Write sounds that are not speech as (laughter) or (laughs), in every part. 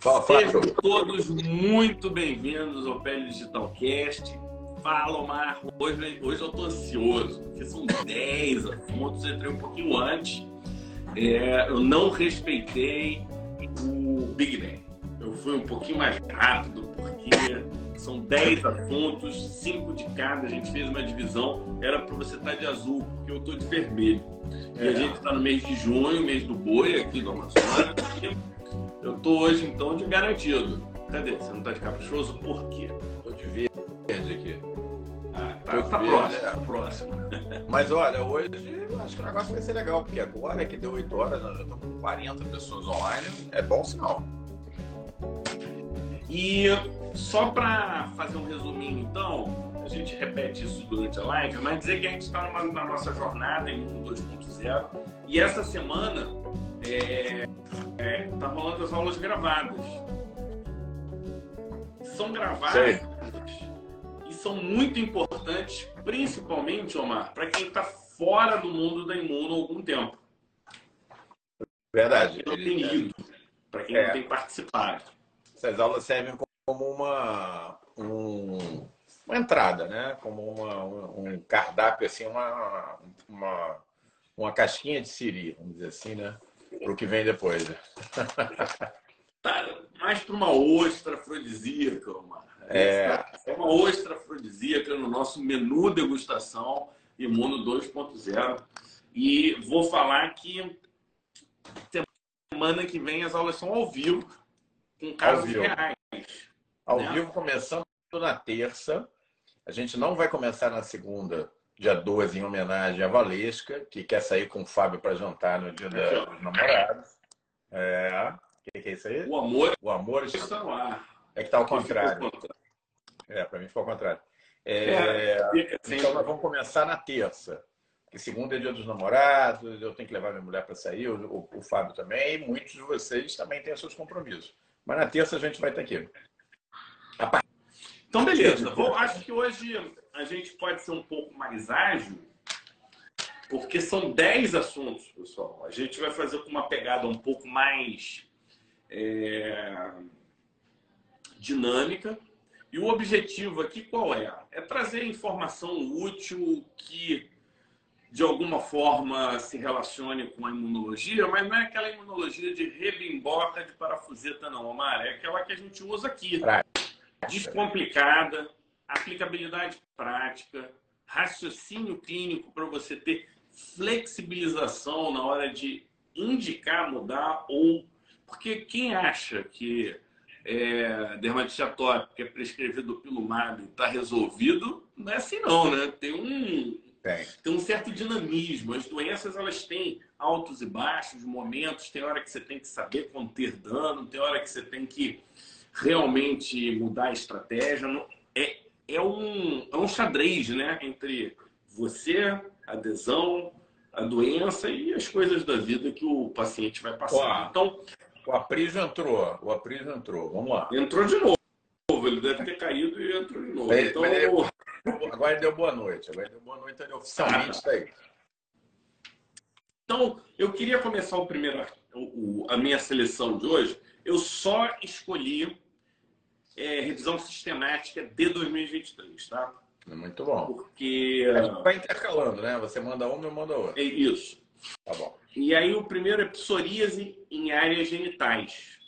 Fala, Sejam todos muito bem-vindos ao Pele Digital Cast. Fala, Omar. Hoje, hoje eu tô ansioso, porque são 10 assuntos, entrei um pouquinho antes. É, eu não respeitei o Big Bang. Eu fui um pouquinho mais rápido, porque são 10 assuntos, 5 de cada. A gente fez uma divisão. Era para você estar de azul, porque eu tô de vermelho. E a gente está no mês de junho, mês do boi aqui do Amazonas. Eu tô hoje, então, de garantido. Cadê? Você não tá de caprichoso? Por quê? Tô de verde aqui. Ah, tá, tá próximo, tá próximo. (laughs) Mas olha, hoje acho que o negócio vai ser legal, porque agora que deu 8 horas, nós já estamos com 40 pessoas online, é bom sinal. E só para fazer um resuminho, então, a gente repete isso durante a live, mas dizer que a gente está na nossa jornada em 2.0 e essa semana é, é, tá rolando as aulas gravadas. São gravadas Sim. e são muito importantes, principalmente, Omar, para quem está fora do mundo da imuno há algum tempo. Verdade. Para quem não tem lido, para quem é. não tem participado. Essas aulas servem como uma, um, uma entrada, né? Como uma, um cardápio, assim, uma, uma, uma casquinha de siri, vamos dizer assim, né? Para o que vem depois. Né? (laughs) Tá, mais para uma ostra afrodisíaca. É... é uma ostra afrodisíaca no nosso menu degustação Imuno 2.0. E vou falar que semana que vem as aulas são ao vivo, com casos vivo. reais. Ao né? vivo, começando na terça. A gente não vai começar na segunda, dia 12, em homenagem à Valesca, que quer sair com o Fábio para jantar no dia dos namorados. É. O que, que, é isso aí? O amor, o amor está no ar. É que está ao contrário. É, para mim ficou ao contrário. É, é, então nós vamos começar na terça. Que segunda é dia dos namorados, eu tenho que levar minha mulher para sair, o, o, o, Fábio também, e muitos de vocês também têm seus compromissos. Mas na terça a gente vai estar aqui. Então, beleza. Vou, acho que hoje a gente pode ser um pouco mais ágil, porque são 10 assuntos, pessoal. A gente vai fazer com uma pegada um pouco mais é, dinâmica. E o objetivo aqui qual é? É trazer informação útil que de alguma forma se relacione com a imunologia, mas não é aquela imunologia de rebimboca de parafuseta, não, Omar. É aquela que a gente usa aqui. Descomplicada, aplicabilidade prática, raciocínio clínico para você ter flexibilização na hora de indicar mudar ou porque quem acha que é, dermatite atópica é prescrevido pelo MAB está resolvido, não é assim não, né? Tem um, tem. tem um certo dinamismo. As doenças elas têm altos e baixos, momentos, tem hora que você tem que saber conter dano, tem hora que você tem que realmente mudar a estratégia. É, é, um, é um xadrez né? entre você, adesão, a doença e as coisas da vida que o paciente vai passar. Então, o Apris entrou. O Apris entrou. Vamos lá. Entrou de novo. Ele deve ter caído e entrou de novo. então... ele, (laughs) agora ele deu boa noite. Agora ele deu boa noite, ele oficialmente está aí. Então, eu queria começar o primeiro, o, a minha seleção de hoje. Eu só escolhi é, revisão sistemática de 2023, tá? Muito bom. Porque. Vai intercalando, né? Você manda uma, eu mando outra. É isso. Tá bom. E aí o primeiro é psoríase em áreas genitais.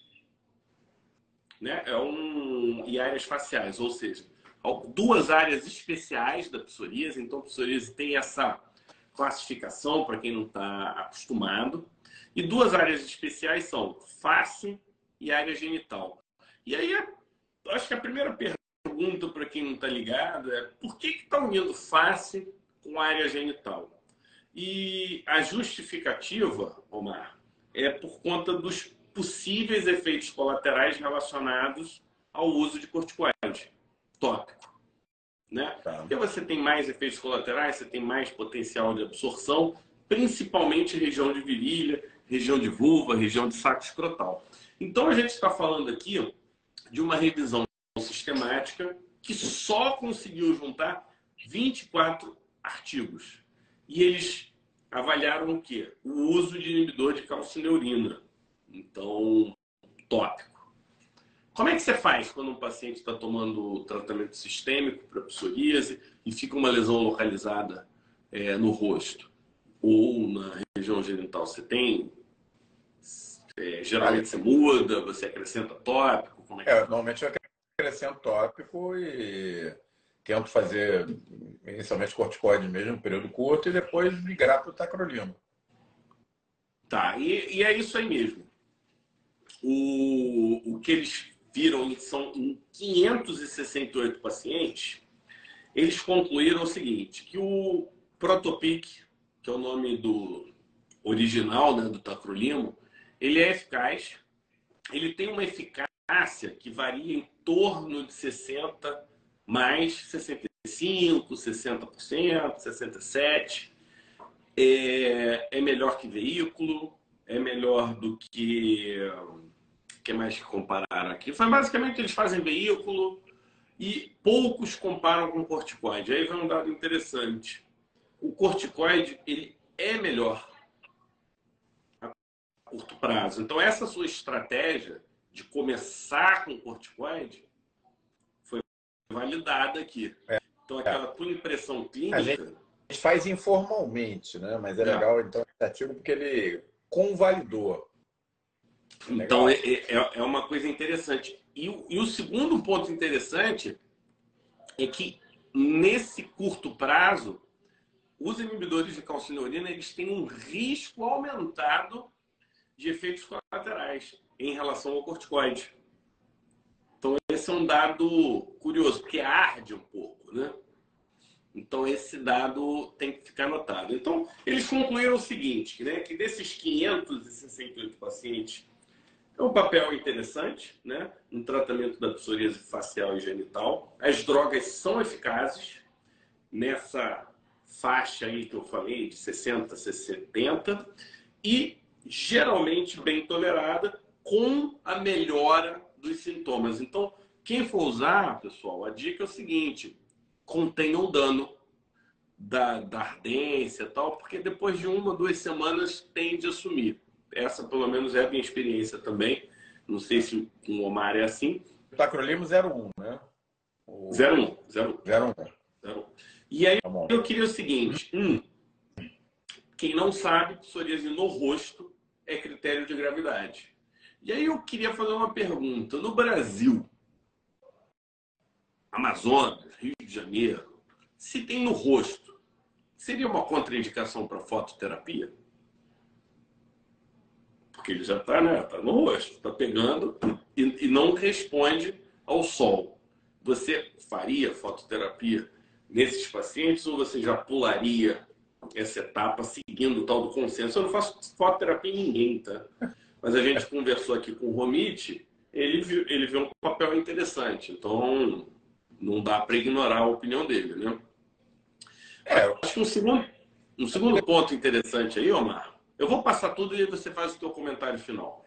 Né? É um... E áreas faciais, ou seja, duas áreas especiais da psoríase. Então, a psoríase tem essa classificação, para quem não está acostumado. E duas áreas especiais são face e área genital. E aí, acho que a primeira pergunta para quem não está ligado é por que está unindo face com área genital? E a justificativa, Omar, é por conta dos possíveis efeitos colaterais relacionados ao uso de corticoide tópico. Né? Tá. Porque você tem mais efeitos colaterais, você tem mais potencial de absorção, principalmente região de virilha, região de vulva, região de saco escrotal. Então a gente está falando aqui de uma revisão sistemática que só conseguiu juntar 24 artigos. E eles avaliaram o quê? O uso de inibidor de calcineurina. Então, tópico. Como é que você faz quando um paciente está tomando tratamento sistêmico para psoríase e fica uma lesão localizada é, no rosto ou na região genital? Você tem. É, geralmente você muda, você acrescenta tópico? Como é, que é, normalmente eu acrescento tópico e tento fazer inicialmente corticoide mesmo, um período curto, e depois migrar para o tacrolimo. Tá, e, e, é isso aí mesmo. O, o que eles viram são em 568 pacientes, eles concluíram o seguinte, que o Protopic, que é o nome do original né, do tacrolimo, ele é eficaz, ele tem uma eficácia que varia em torno de 60 mais 65, 60%, 67%. É, é melhor que veículo, é melhor do que que mais que compararam aqui? Foi basicamente eles fazem veículo e poucos comparam com corticoide. Aí vem um dado interessante. O corticoide ele é melhor curto prazo. Então essa sua estratégia de começar com corticoide foi validada aqui. É. Então aquela tua impressão clínica a gente faz informalmente, né? Mas é, é. legal então o artigo porque ele convalidou então, é, é, é, uma coisa interessante. E, e o segundo ponto interessante é que, nesse curto prazo, os inibidores de calcineurina eles têm um risco aumentado de efeitos colaterais em relação ao corticoide. Então, esse é um dado curioso, porque arde um pouco, né? Então, esse dado tem que ficar anotado. Então, eles concluíram o seguinte, né? Que desses 568 pacientes é um papel interessante, né? No tratamento da psoríase facial e genital. As drogas são eficazes nessa faixa aí que eu falei, de 60 a 70, e geralmente bem tolerada com a melhora dos sintomas. Então, quem for usar, pessoal, a dica é o seguinte: contenha o dano da, da ardência tal, porque depois de uma, duas semanas tende a sumir. Essa, pelo menos, é a minha experiência também. Não sei se com o Omar é assim. O Tacrolimo 01, né? O... 01. 01. 01. E aí, tá eu queria o seguinte. Um, quem não sabe, psoríase no rosto é critério de gravidade. E aí eu queria fazer uma pergunta. No Brasil, Amazonas, Rio de Janeiro, se tem no rosto, seria uma contraindicação para fototerapia? porque ele já está né, tá no rosto, está pegando e, e, não responde ao sol. Você faria fototerapia nesses pacientes ou você já pularia essa etapa seguindo o tal do consenso? Eu não faço fototerapia em ninguém, tá? Mas a gente conversou aqui com o Romit, ele viu, ele viu um papel interessante, então não dá para ignorar a opinião dele, né? É, acho que um segundo, um segundo ponto interessante aí, Omar, eu vou passar tudo e você faz o seu comentário final.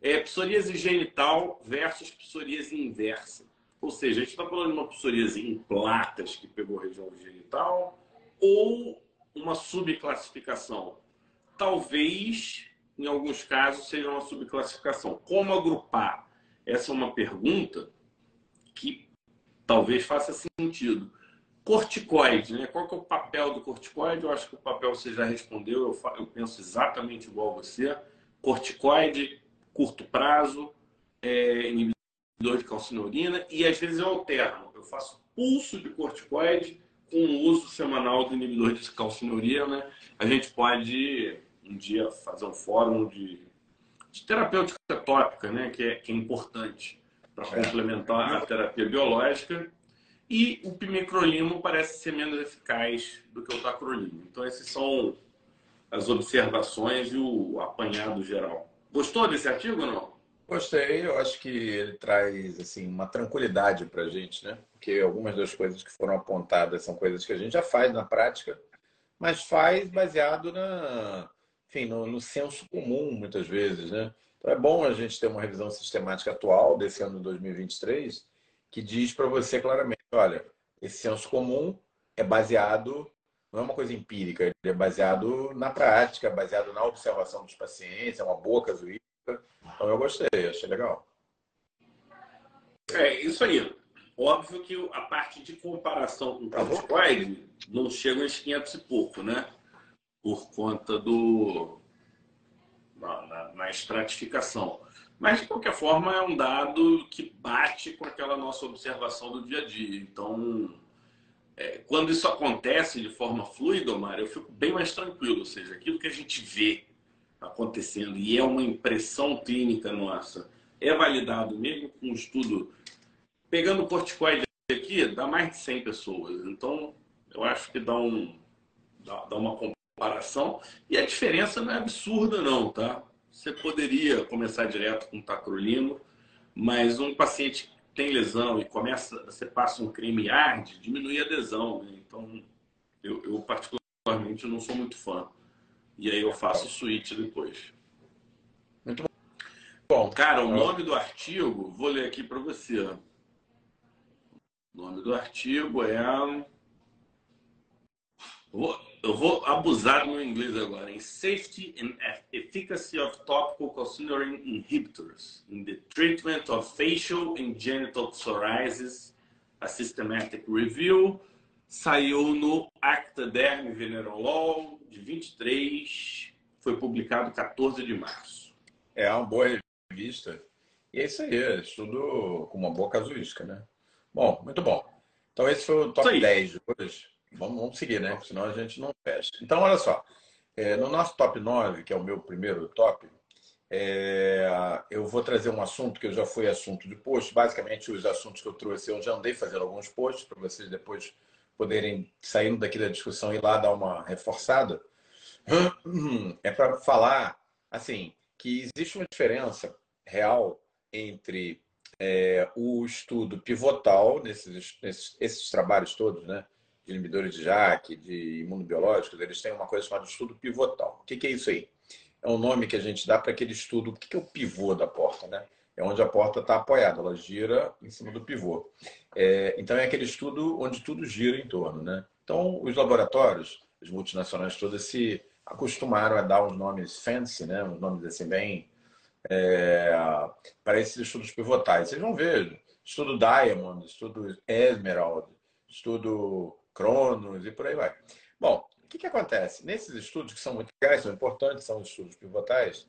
É psoríase genital versus psoríase inversa. Ou seja, a gente está falando de uma psoríase em placas que pegou a região genital ou uma subclassificação. Talvez, em alguns casos, seja uma subclassificação. Como agrupar? Essa é uma pergunta que talvez faça sentido. Corticoide, né? Qual que é o papel do corticoide? Eu acho que o papel você já respondeu, eu, eu penso exatamente igual você. Corticoide, curto prazo, é, inibidor de calcineurina e às vezes eu alterno. Eu faço pulso de corticoide com o uso semanal do inibidor de calcineurina. Né? A gente pode um dia fazer um fórum de, de terapêutica tópica, né? que, é, que é importante para é. complementar a terapia biológica e o pimecrolimo parece ser menos eficaz do que o tacrolimo. Então, esses são as observações e o apanhado geral. Gostou desse artigo ou não? Gostei, eu acho que ele traz assim uma tranquilidade para a gente, né? Porque algumas das coisas que foram apontadas são coisas que a gente já faz na prática, mas faz baseado na, enfim, no, no senso comum muitas vezes, né? Então é bom a gente ter uma revisão sistemática atual desse ano de 2023 que diz para você claramente olha, esse senso comum é baseado, não é uma coisa empírica, ele é baseado na prática, baseado na observação dos pacientes, é uma boa casuística. Então eu gostei, achei legal. É, isso aí. Óbvio que a parte de comparação com o corticoide não chega aos 500 e pouco, né? Por conta do... na, na, na estratificação. Mas, de qualquer forma, é um dado que bate com aquela nossa observação do dia a dia. Então, é, quando isso acontece de forma fluida, Mário, eu fico bem mais tranquilo. Ou seja, aquilo que a gente vê acontecendo e é uma impressão clínica nossa, é validado mesmo com um estudo. Pegando o corticoide aqui, dá mais de 100 pessoas. Então, eu acho que dá, um, dá, dá uma comparação. E a diferença não é absurda, não, tá? Você poderia começar direto com tacrolimo, mas um paciente que tem lesão e começa, você passa um creme arde, diminui a adesão. Né? Então, eu, eu particularmente não sou muito fã. E aí eu faço o switch depois. Muito bom. Cara, o nome do artigo, vou ler aqui para você. O nome do artigo é. Eu vou abusar no inglês agora. Em Safety and Efficacy of Topical Calcineurin Inhibitors in the Treatment of Facial and Genital Psoriasis, a Systematic Review. Saiu no Acta Derm Venerolol, de 23, foi publicado 14 de março. É uma boa revista. E é isso aí, é estudo com uma boa casuística, né? Bom, muito bom. Então esse foi o top 10 de hoje. Vamos, vamos seguir, né? Senão a gente não fecha. Então, olha só. É, no nosso top 9, que é o meu primeiro top, é, eu vou trazer um assunto que eu já fui assunto de post. Basicamente, os assuntos que eu trouxe, eu já andei fazendo alguns posts para vocês depois poderem, saindo daqui da discussão, ir lá dar uma reforçada, (clears throat) é para falar assim que existe uma diferença real entre é, o estudo pivotal nesses, nesses esses trabalhos todos, né, de inibidores de JAK, de imunobiológicos, eles têm uma coisa chamada estudo pivotal. O que, que é isso aí? É um nome que a gente dá para aquele estudo. O que, que é o pivô da porta, né? É onde a porta está apoiada, ela gira em cima do pivô. É, então é aquele estudo onde tudo gira em torno. Né? Então, os laboratórios, as multinacionais todas se acostumaram a dar uns nomes fancy, né? uns nomes assim bem é, para esses estudos pivotais. Vocês vão ver estudo Diamond, estudo Esmeralda, estudo Cronos e por aí vai. Bom, o que, que acontece? Nesses estudos que são muito legais, são importantes, são os estudos pivotais,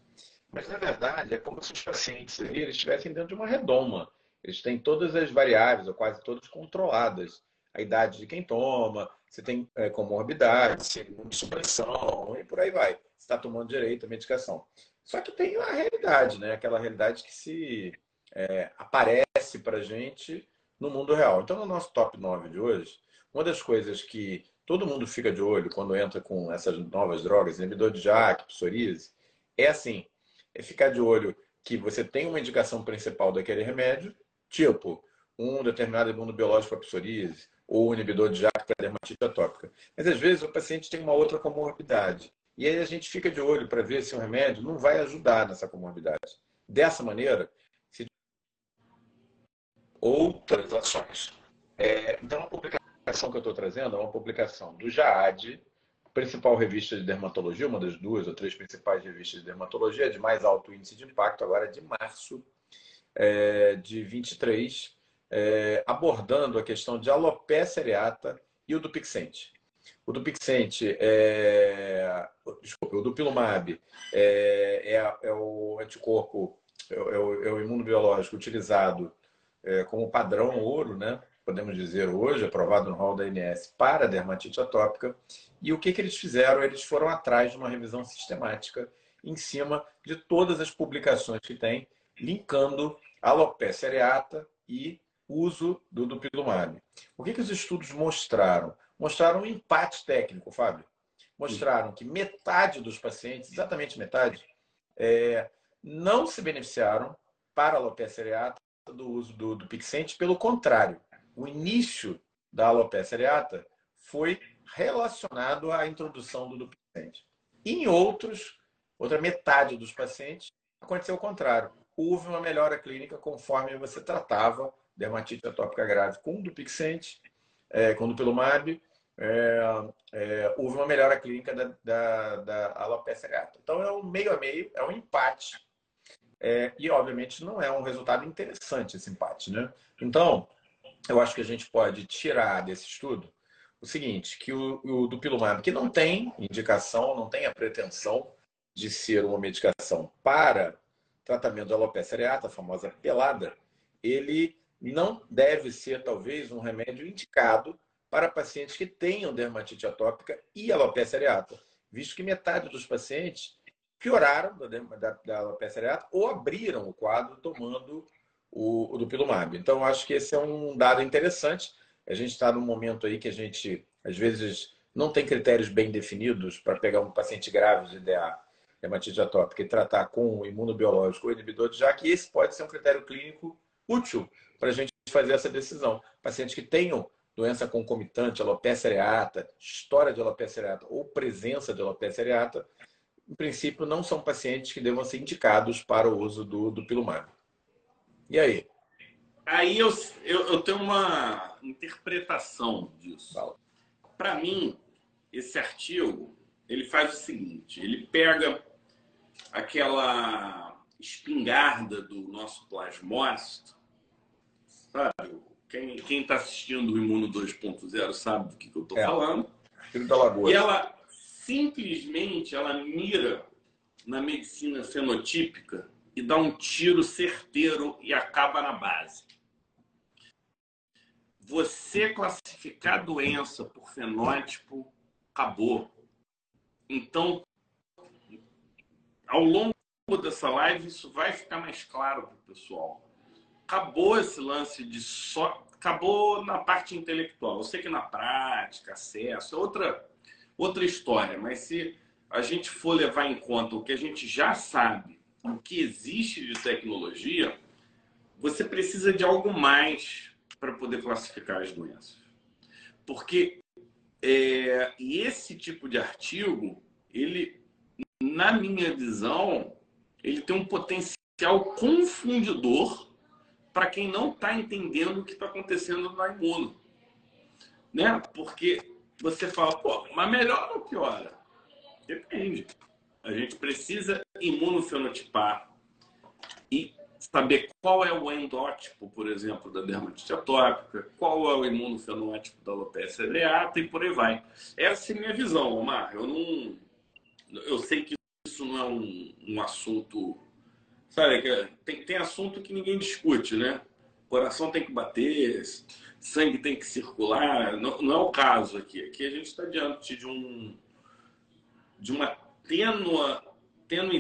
mas, na verdade, é como se os pacientes ali, eles estivessem dentro de uma redoma. Eles têm todas as variáveis, ou quase todas, controladas. A idade de quem toma, se tem é, comorbidade, se supressão, e por aí vai. Se está tomando direito a medicação. Só que tem a realidade, né? Aquela realidade que se é, aparece para gente no mundo real. Então, no nosso top 9 de hoje, uma das coisas que todo mundo fica de olho quando entra com essas novas drogas, inibidor de JAK, psoríase, é assim, é ficar de olho que você tem uma indicação principal daquele remédio, tipo um determinado imunobiológico para psoríase ou um inibidor de JAK para dermatite atópica. Mas às vezes o paciente tem uma outra comorbidade. E aí a gente fica de olho para ver se o remédio não vai ajudar nessa comorbidade. Dessa maneira, se... outras ações. É, então, a publicação que eu estou trazendo é uma publicação do JAAD, principal revista de dermatologia, uma das duas ou três principais revistas de dermatologia, de mais alto índice de impacto, agora de março é, de 23, é, abordando a questão de alopecia areata e o dupixente. O dupixente, é, desculpa, o dupilumab é, é, é o anticorpo, é, é, o, é o imunobiológico utilizado é, como padrão ouro, né? Podemos dizer hoje, aprovado no rol da ANS para dermatite atópica. E o que, que eles fizeram? Eles foram atrás de uma revisão sistemática em cima de todas as publicações que tem, linkando alopecia areata e uso do dupilumab. O que, que os estudos mostraram? Mostraram um empate técnico, Fábio. Mostraram que metade dos pacientes, exatamente metade, é, não se beneficiaram para alopecia areata do uso do, do Pixente, pelo contrário, o início da alopecia areata foi relacionado à introdução do duplicente. Em outros, outra metade dos pacientes, aconteceu o contrário. Houve uma melhora clínica conforme você tratava dermatite atópica grave com dupixente, é, com dupilumab, é, é, houve uma melhora clínica da, da, da alopecia areata. Então, é um meio a meio, é um empate. É, e, obviamente, não é um resultado interessante esse empate. Né? Então, eu acho que a gente pode tirar desse estudo o seguinte, que o, o dupilumab, que não tem indicação, não tem a pretensão de ser uma medicação para tratamento da alopecia areata, a famosa pelada, ele não deve ser, talvez, um remédio indicado para pacientes que tenham dermatite atópica e alopecia areata, visto que metade dos pacientes pioraram da, da, da alopecia areata ou abriram o quadro tomando o, o dupilumab. Então, acho que esse é um dado interessante. A gente está num momento aí que a gente, às vezes, não tem critérios bem definidos para pegar um paciente grave de DA, dermatite atópica, e tratar com imunobiológico ou inibidor, já que esse pode ser um critério clínico útil para a gente fazer essa decisão. Pacientes que tenham doença concomitante, alopecia areata, história de alopecia areata ou presença de alopecia areata, em princípio, não são pacientes que devam ser indicados para o uso do, do pilumab. E aí? Aí eu, eu, eu tenho uma interpretação disso. Para mim, esse artigo ele faz o seguinte: ele pega aquela espingarda do nosso plasmócito, sabe? Quem está assistindo o Imuno 2.0 sabe do que, que eu estou é, falando. E ela simplesmente ela mira na medicina fenotípica e dá um tiro certeiro e acaba na base. Você classificar a doença por fenótipo, acabou. Então, ao longo dessa live, isso vai ficar mais claro para o pessoal. Acabou esse lance de só. Acabou na parte intelectual. Eu sei que na prática, acesso, é outra outra história. Mas se a gente for levar em conta o que a gente já sabe, o que existe de tecnologia, você precisa de algo mais para poder classificar as doenças. Porque é, esse tipo de artigo, ele, na minha visão, ele tem um potencial confundidor para quem não está entendendo o que está acontecendo na imuno. Né? Porque você fala, pô, mas melhora ou piora? Depende. A gente precisa imunofenotipar e saber qual é o endótipo, por exemplo, da dermatite atópica, qual é o imunofenótipo da alopecia areata e por aí vai. Essa é a minha visão, Omar. Eu não, eu sei que isso não é um, um assunto, sabe? Tem, tem assunto que ninguém discute, né? Coração tem que bater, sangue tem que circular. Não, não é o caso aqui. Aqui a gente está diante de um de uma tênua, tênue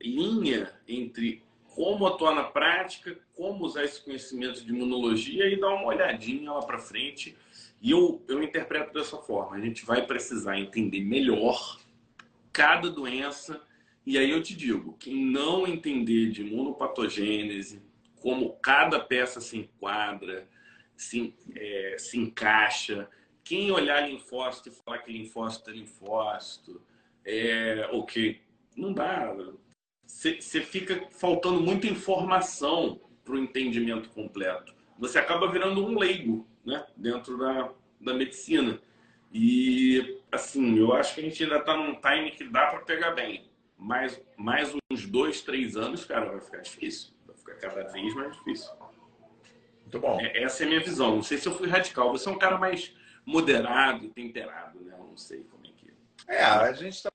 linha entre como atuar na prática, como usar esse conhecimento de imunologia e dar uma olhadinha lá para frente. E eu, eu interpreto dessa forma: a gente vai precisar entender melhor cada doença. E aí eu te digo: quem não entender de imunopatogênese, como cada peça se enquadra, se, é, se encaixa. Quem olhar linfócito e falar que linfócito é linfócito, é, ok, não dá. Você fica faltando muita informação para o entendimento completo. Você acaba virando um leigo né, dentro da, da medicina. E, assim, eu acho que a gente ainda está num time que dá para pegar bem. Mas mais uns dois, três anos, cara, vai ficar difícil. Vai ficar cada vez mais difícil. Muito bom. É, essa é a minha visão. Não sei se eu fui radical. Você é um cara mais moderado, temperado, né? Eu não sei como é a gente está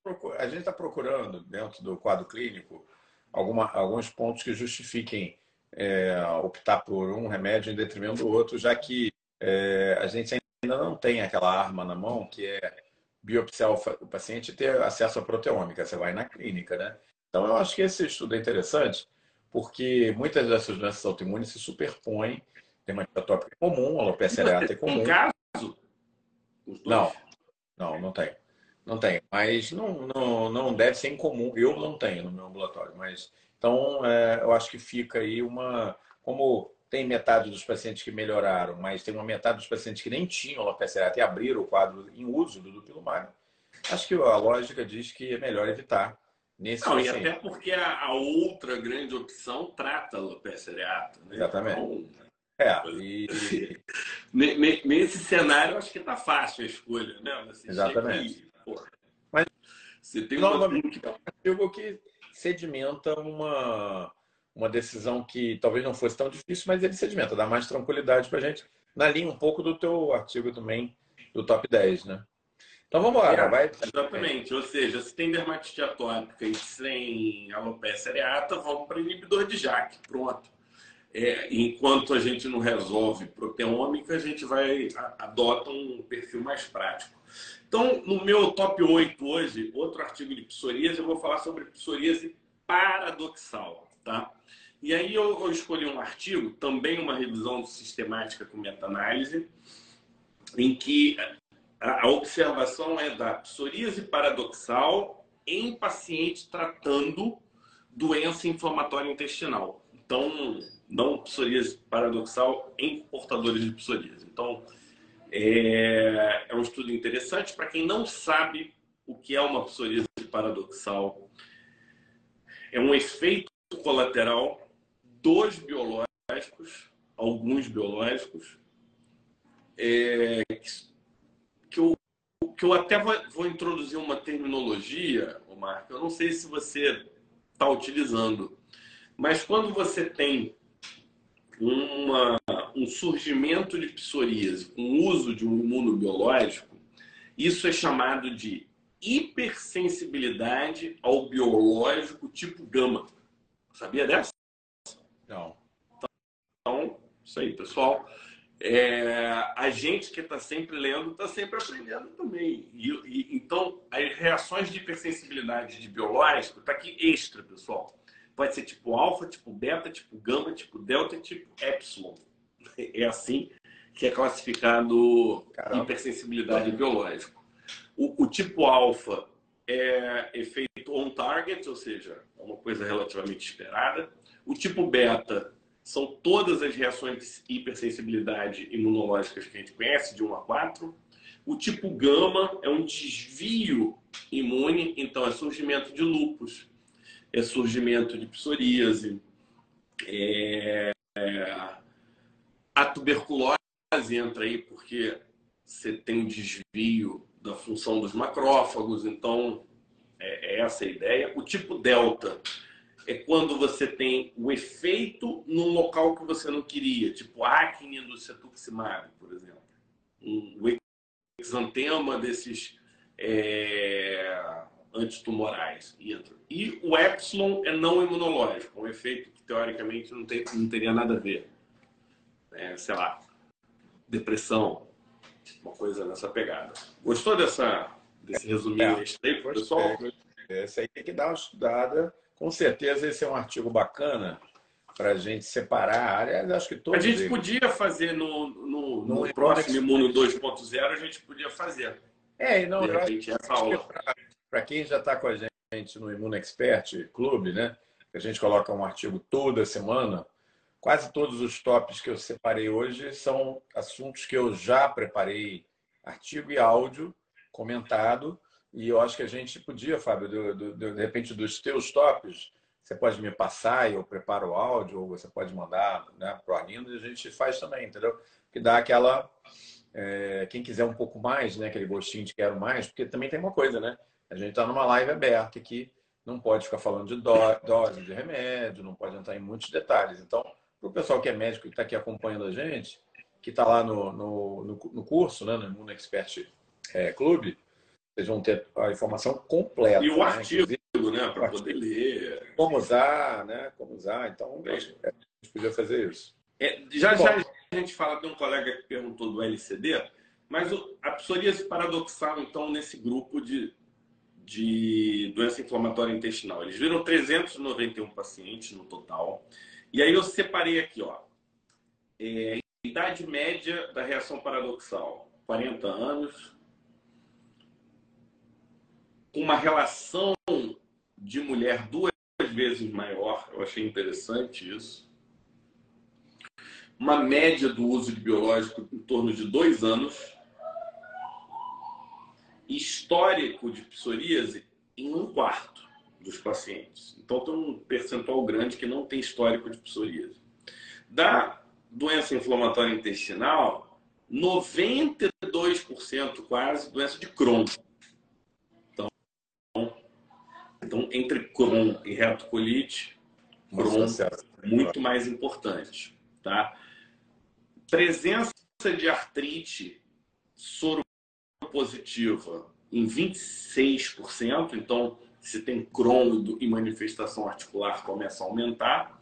gente tá procurando dentro do quadro clínico alguma, alguns pontos que justifiquem é, optar por um remédio em detrimento do outro, já que é, a gente ainda não tem aquela arma na mão que é biopsiar o paciente e ter acesso à proteômica. Você vai na clínica, né? Então, eu acho que esse estudo é interessante, porque muitas dessas doenças autoimunes se superpõem dermatite atópica é comum, alopecia areata é comum. Tem caso? Não, não, não tem. Não tem. Mas não, não, não deve ser incomum. Eu não tenho no meu ambulatório. Mas, então, é, eu acho que fica aí uma. Como tem metade dos pacientes que melhoraram, mas tem uma metade dos pacientes que nem tinham alopecia areata e abriram o quadro em uso do dupilumab, acho que a lógica diz que é melhor evitar nesse Não, paciente. e até porque a, outra grande opção trata a alopecia areata. Né? Exatamente. Então, é, (laughs) e... Nesse cenário, acho que tá fácil a escolha, né? Você Exatamente. Mas você tem uma... que é um artigo que sedimenta uma, uma decisão que talvez não fosse tão difícil, mas ele sedimenta, dá mais tranquilidade para a gente, na linha um pouco do teu artigo também, do top 10, né? Então vamos embora, é, vai. Exatamente, ou seja, se tem dermatite atópica e sem alopecia areata, vamos para inibidor de JAK, pronto. É, enquanto a gente não resolve proteômica, a gente vai adota um perfil mais prático. Então, no meu top 8 hoje, outro artigo de psoríase, eu vou falar sobre psoríase paradoxal, tá? E aí eu, eu escolhi um artigo, também uma revisão sistemática com meta-análise, em que a, a observação é da psoríase paradoxal em paciente tratando doença inflamatória intestinal. Então, não psoríase paradoxal em portadores de psoríase. Então, é, é um estudo interessante para quem não sabe o que é uma psoríase paradoxal. É um efeito colateral dos biológicos, alguns biológicos, é, que, eu, que eu até vou, vou introduzir uma terminologia, Marco, eu não sei se você está utilizando, mas quando você tem uma, um surgimento de psoríase com uso de um imunobiológico, isso é chamado de hipersensibilidade ao biológico tipo gama. Sabia dessa? Não. Então, isso aí, pessoal. É, a gente que está sempre lendo está sempre aprendendo também. E, e, então, as reações de hipersensibilidade de biológico está aqui extra, pessoal. Pode ser tipo alfa, tipo beta, tipo gama, tipo delta, tipo epsilon. É assim que é classificado Caramba. hipersensibilidade biológica. O, o tipo alfa é efeito on target, ou seja, é uma coisa relativamente esperada. O tipo beta são todas as reações de hipersensibilidade imunológicas que a gente conhece, de 1 a 4. O tipo gama é um desvio imune, então é surgimento de lupus, é surgimento de psoríase, é, é, a tuberculose entra aí porque você tem um desvio da função dos macrófagos, então é, é essa a ideia. O tipo delta é quando você tem o efeito num local que você não queria, tipo acne do cetuximab, por exemplo. Um, o exantema desses é, antitumorais. E o epsilon é não imunológico, um efeito que teoricamente não, tem, não teria nada a ver. É, sei lá, depressão, uma coisa nessa pegada. Gostou dessa, desse resuminho é, aí, pessoal? Esse aí tem que dar uma estudada. Com certeza esse é um artigo bacana para a gente separar. Aliás, acho que todos. A gente podia fazer no, no, no, no próximo Imuno 2.0, a gente podia fazer. É, e não, de repente, essa aula. Para quem já está com a gente no Imuno Expert Clube, né? A gente coloca um artigo toda semana. Quase todos os tops que eu separei hoje são assuntos que eu já preparei artigo e áudio comentado. E eu acho que a gente podia, Fábio, do, do, de repente, dos teus tops, você pode me passar e eu preparo o áudio, ou você pode mandar né, para o Arlindo e a gente faz também, entendeu? Que dá aquela. É, quem quiser um pouco mais, né, aquele gostinho de quero mais, porque também tem uma coisa, né? A gente está numa live aberta aqui, não pode ficar falando de dose de remédio, não pode entrar em muitos detalhes. Então, para o pessoal que é médico e está aqui acompanhando a gente, que está lá no, no, no, curso, né, no Imuno Expert é, Clube, vocês vão ter a informação completa. E o né? artigo, né, para poder ler. Como usar, né? Como usar. Então, é. a gente podia fazer isso. É, já já a gente fala de um colega que perguntou do LCD, mas a psoríase paradoxal, então, nesse grupo de de doença inflamatória intestinal. Eles viram 391 pacientes no total. E aí eu separei aqui, ó, é, idade média da reação paradoxal, 40 anos, uma relação de mulher duas vezes maior, eu achei interessante isso. Uma média do uso de biológico em torno de dois anos. Histórico de psoríase em um quarto dos pacientes. Então, tem um percentual grande que não tem histórico de psoríase. Da doença inflamatória intestinal, 92% quase doença de Crohn. Então, então entre Crohn e retocolite, Crohn muito mais importante, tá? Presença de artrite soropositiva em 26%, então se tem Crohn e manifestação articular começa a aumentar.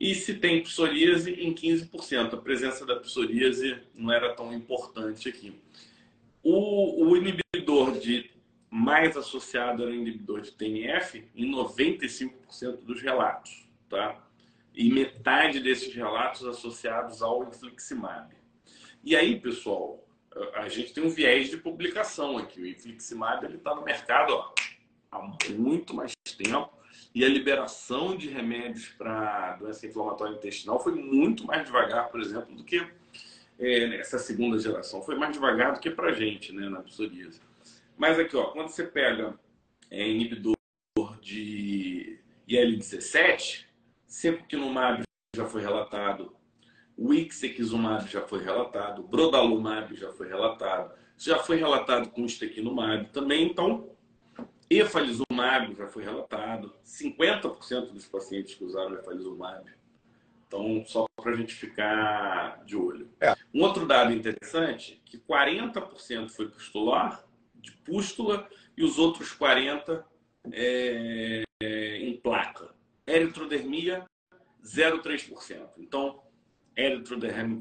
E se tem psoríase, em 15%. A presença da psoríase não era tão importante aqui. O, o inibidor de mais associado era o inibidor de TNF em 95% dos relatos, tá? E metade desses relatos associados ao infliximab. E aí, pessoal, a gente tem um viés de publicação aqui. O infliximab ele está no mercado ó, há muito mais tempo e a liberação de remédios para doença inflamatória intestinal foi muito mais devagar, por exemplo, do que é, essa segunda geração. Foi mais devagar do que para a gente, né, na psoríase. Mas aqui, ó, quando você pega é, inibidor de IL-17, secukinumab já foi relatado, o ixekizumab já foi relatado, brodalumab já foi relatado, já foi relatado com estequinumab também, então Efalizumab já foi relatado, 50% dos pacientes que usaram efalizumab. Então, só para a gente ficar de olho. É. Um outro dado interessante, que 40% foi pustular, de pústula, e os outros 40% é, é, em placa. Eritrodermia, 0,3%. Então, eritrodermia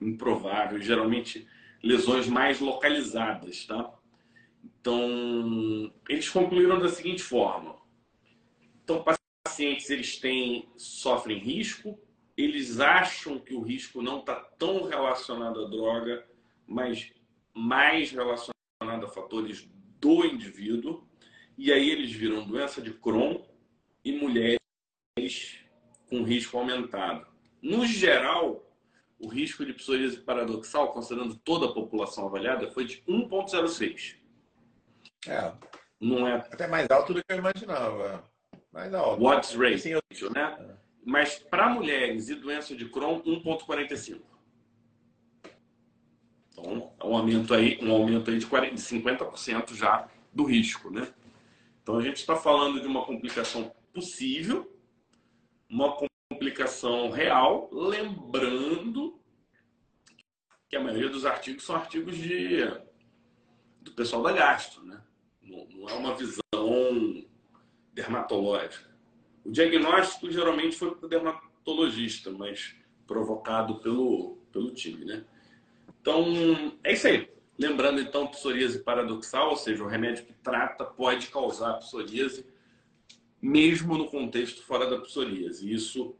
improvável, geralmente lesões mais localizadas, tá? Então, eles concluíram da seguinte forma: então, pacientes eles têm sofrem risco, eles acham que o risco não está tão relacionado à droga, mas mais relacionado a fatores do indivíduo. E aí eles viram doença de Crohn e mulheres com risco aumentado. No geral, o risco de psoríase paradoxal, considerando toda a população avaliada, foi de 1,06. É. Não é até mais alto do que eu imaginava. Mais alto. Watts rate, assim, eu... né? É. Mas para mulheres e doença de Crohn, 1,45. Então, é um aumento aí, um aumento aí de 40, 50% já do risco, né? Então a gente está falando de uma complicação possível, uma complicação real, lembrando que a maioria dos artigos são artigos de do pessoal da gastro, né? Não, é uma visão dermatológica. O diagnóstico geralmente foi para o dermatologista, mas provocado pelo, pelo time, né? Então, é isso aí. Lembrando, então, psoríase paradoxal, ou seja, o remédio que trata pode causar psoríase, mesmo no contexto fora da psoríase. Isso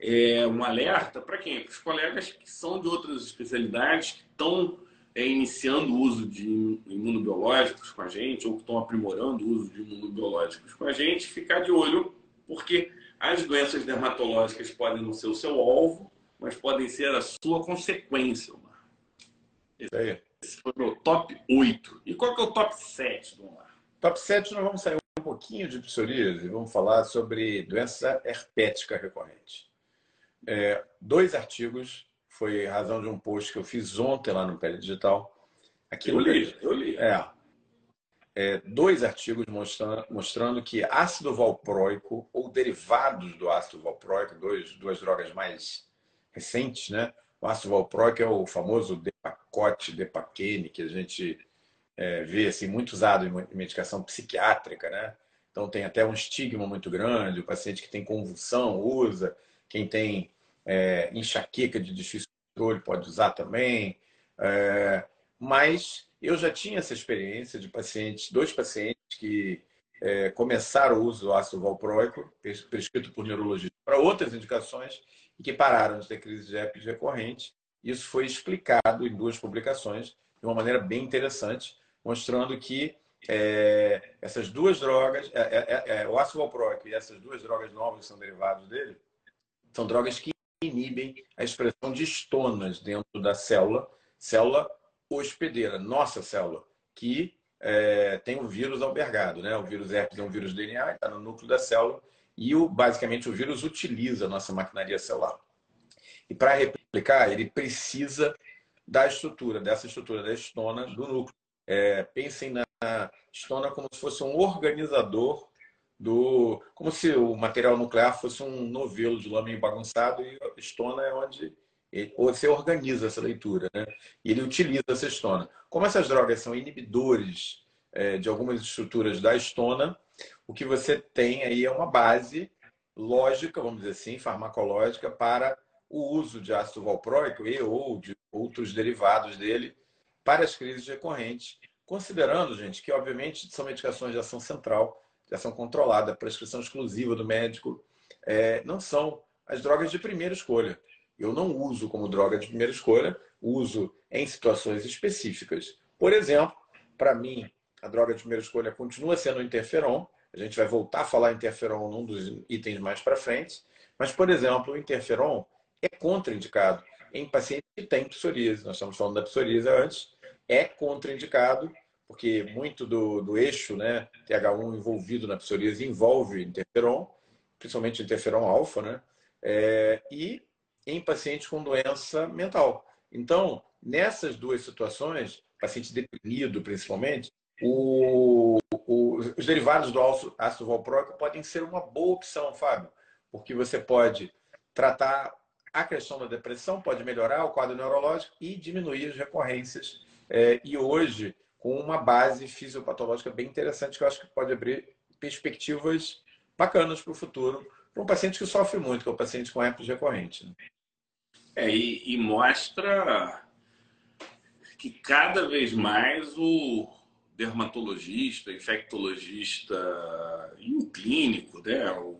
é um alerta para quem? Para os colegas que são de outras especialidades, que estão é, iniciando o uso de imunobiológicos com a gente, ou que estão aprimorando o uso de imunobiológicos com a gente, ficar de olho, porque as doenças dermatológicas podem não ser o seu alvo, mas podem ser a sua consequência. Esse, esse foi o top 8. E qual que é o top 7, Omar? Top 7 nós vamos sair um pouquinho de psoríase e vamos falar sobre doença herpética recorrente. É, dois artigos foi razão de um post que eu fiz ontem lá no Pele Digital. Aquilo eu li, eu li. É, é, dois artigos mostrando, mostrando que ácido valproico ou derivados do ácido valproico, dois, duas drogas mais recentes, né? O ácido valproico é o famoso Depacote, Depaquene, que a gente é, vê assim, muito usado em medicação psiquiátrica, né? Então tem até um estigma muito grande, o paciente que tem convulsão usa, quem tem é, enxaqueca de difícil controle pode usar também. É, mas eu já tinha essa experiência de pacientes, dois pacientes que é, começaram o uso do ácido valproico, prescrito por neurologista, para outras indicações e que pararam de ter crise de herpes recorrente. Isso foi explicado em duas publicações de uma maneira bem interessante, mostrando que é, essas duas drogas, é, é, é o ácido valproico e essas duas drogas novas que são derivados dele, são drogas que inibem a expressão de estonas dentro da célula, célula hospedeira, nossa célula, que é, tem o vírus albergado. Né? O vírus herpes é um vírus DNA, está no núcleo da célula, e o, basicamente o vírus utiliza a nossa maquinaria celular. E para replicar, ele precisa da estrutura, dessa estrutura da estona do núcleo. É, pensem na estona como se fosse um organizador do. Como se o material nuclear fosse um novelo de lama bagunçado e a estona é onde você organiza essa leitura, né? E ele utiliza essa estona. Como essas drogas são inibidores é, de algumas estruturas da estona, o que você tem aí é uma base lógica, vamos dizer assim, farmacológica, para o uso de ácido valproico e ou de outros derivados dele para as crises recorrentes, considerando, gente, que obviamente são medicações de ação central, de ação controlada, prescrição exclusiva do médico, é, não são as drogas de primeira escolha. Eu não uso como droga de primeira escolha, uso em situações específicas. Por exemplo, para mim, a droga de primeira escolha continua sendo o interferon. A gente vai voltar a falar interferon num dos itens mais para frente. Mas, por exemplo, o interferon é contraindicado em pacientes que têm psoríase. Nós estamos falando da psoríase antes. É contraindicado, porque muito do, do eixo né, TH1 envolvido na psoríase envolve interferon, principalmente interferon alfa, né? É, e em pacientes com doença mental. Então, nessas duas situações, paciente deprimido principalmente, o, o, os derivados do ácido valproico podem ser uma boa opção, Fábio, porque você pode tratar a questão da depressão, pode melhorar o quadro neurológico e diminuir as recorrências. É, e hoje, com uma base fisiopatológica bem interessante, que eu acho que pode abrir perspectivas bacanas para o futuro, para um paciente que sofre muito, que é o paciente com herpes recorrente. Né? É, e, e mostra que cada vez mais o dermatologista, infectologista e o clínico, né? o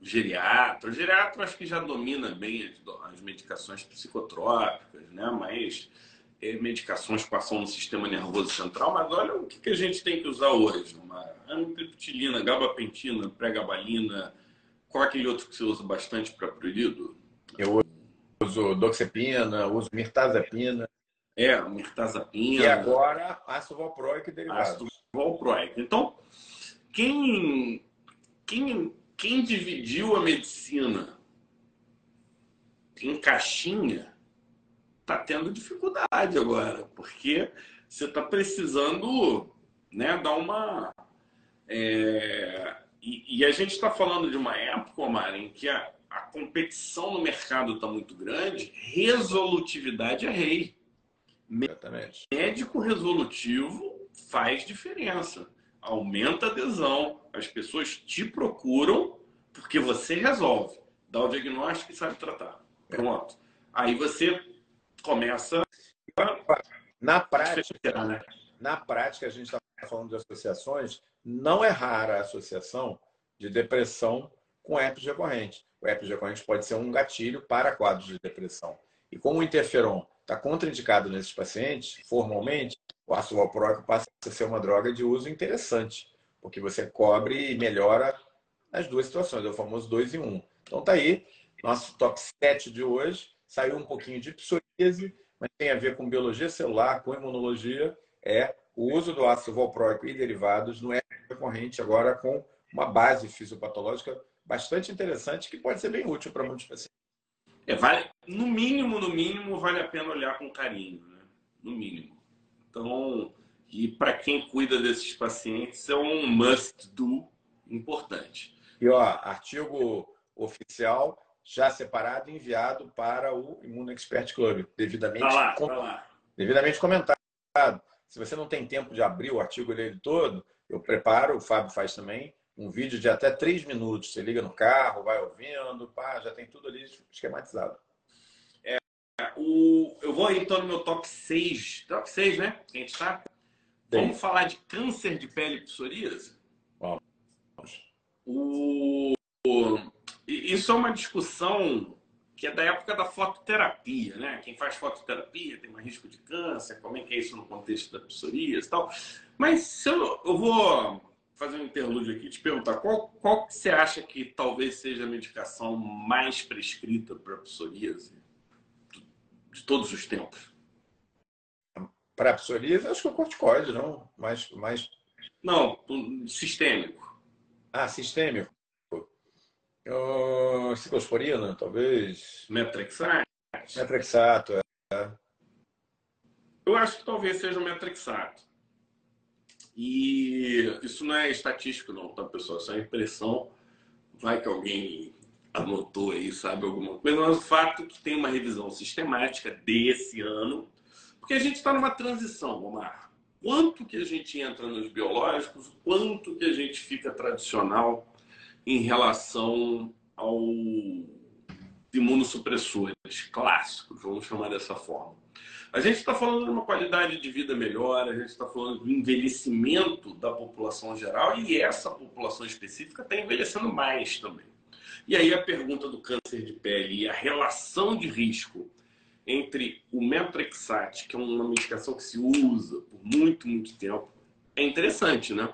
geriatra. O geriatra acho que já domina bem as, medicações psicotrópicas, né? mas medicações ação no sistema nervoso central. Mas olha o que, que a gente tem que usar hoje: uma amitriptilina, gabapentina, pregabalina. Qual é aquele outro que você usa bastante para prurido? Eu uso doxepina, uso mirtazapina. É, mirtazapina. E agora ácido valproico e derivados. Ácido valproico. Então, quem, quem, quem dividiu a medicina em caixinha está tendo dificuldade agora, porque você está precisando né, dar uma. É... E, e, a gente está falando de uma época, Omar, em que a, a competição no mercado está muito grande, resolutividade é rei. Exatamente. Médico resolutivo faz diferença. Aumenta a adesão. As pessoas te procuram porque você resolve. Dá o diagnóstico e sabe tratar. Pronto. Aí você começa. Na prática, né? na prática, a gente está falando de associações. Não é rara a associação de depressão com herpes recorrente. O herpes recorrente pode ser um gatilho para quadros de depressão. E como o interferon está contraindicado nesses pacientes, formalmente, o ácido valproico passa a ser uma droga de uso interessante, porque você cobre e melhora as duas situações, é o famoso 2 em 1. Um. Então tá aí, nosso top 7 de hoje, saiu um pouquinho de psoríase, mas tem a ver com biologia celular, com imunologia, é o uso do ácido valproico e derivados no é recorrente agora com uma base fisiopatológica bastante interessante que pode ser bem útil para muitos pacientes. É, vale, no mínimo, no mínimo, vale a pena olhar com carinho, né? no mínimo. Então, e para quem cuida desses pacientes, é um must do importante. E ó, artigo oficial já separado e enviado para o Imuno Expert Club, devidamente, tá lá, com... tá lá. devidamente comentado. Se você não tem tempo de abrir o artigo dele todo, eu preparo, o Fábio faz também, um vídeo de até três minutos. Você liga no carro, vai ouvindo, pá, já tem tudo ali esquematizado. É, o, eu vou então no meu top 6. Top 6, né? A gente tá? Vamos falar de câncer de pele e psoríase? Vamos. O, o, isso é uma discussão que é da época da fototerapia, né? Quem faz fototerapia tem mais risco de câncer, como é que é isso no contexto da psoríase e tal. Mas eu, eu vou fazer um interlúdio aqui e te perguntar qual, qual que você acha que talvez seja a medicação mais prescrita para psoríase de todos os tempos? Para psoríase, acho que é o corticoide, não? Mais, mais... Não, sistêmico. Ah, sistêmico. Uh, ciclosporina, talvez. Metrexato. Metrexato, é. Eu acho que talvez seja o metrexato. E isso não é estatístico, não, tá, pessoal? Isso é impressão. Vai que alguém anotou aí, sabe alguma coisa. Mas o fato é que tem uma revisão sistemática desse ano, porque a gente está numa transição, Omar. Quanto que a gente entra nos biológicos, quanto que a gente fica tradicional em relação ao imunossupressores clássicos, vamos chamar dessa forma. A gente está falando de uma qualidade de vida melhor, a gente está falando do envelhecimento da população geral e essa população específica está envelhecendo mais também. E aí a pergunta do câncer de pele e a relação de risco entre o metrexate, que é uma medicação que se usa por muito, muito tempo, é interessante, né?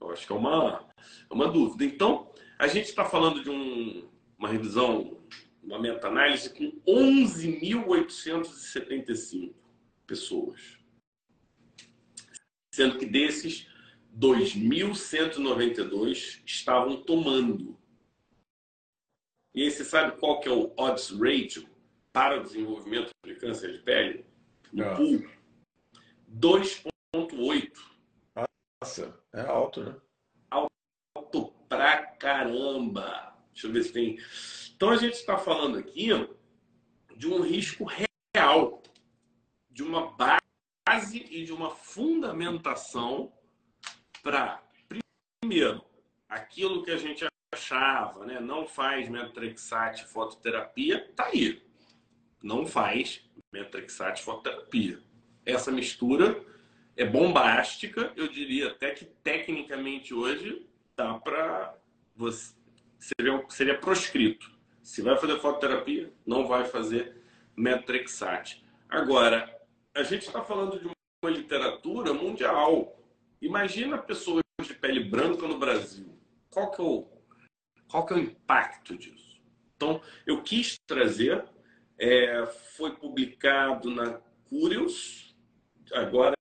Eu acho que é uma, é uma dúvida. Então, a gente está falando de um, uma revisão, uma meta-análise com 11.875 pessoas. Sendo que desses, 2.192 estavam tomando. E aí você sabe qual que é o odds ratio para o desenvolvimento de câncer de pele? No ah. pool? 2.8. Nossa, é alto, né? Pra caramba. Deixa eu ver se tem. Então a gente está falando aqui de um risco real, de uma base e de uma fundamentação para, primeiro, aquilo que a gente achava, né? Não faz metrexate fototerapia, tá aí. Não faz metrexate fototerapia. Essa mistura é bombástica, eu diria até que tecnicamente hoje dá para você seria, seria proscrito. Se vai fazer fototerapia, não vai fazer metrexate. Agora, a gente está falando de uma literatura mundial. Imagina pessoas de pele branca no Brasil. Qual que é o, qual que é o impacto disso? Então, eu quis trazer, é, foi publicado na Curious, agora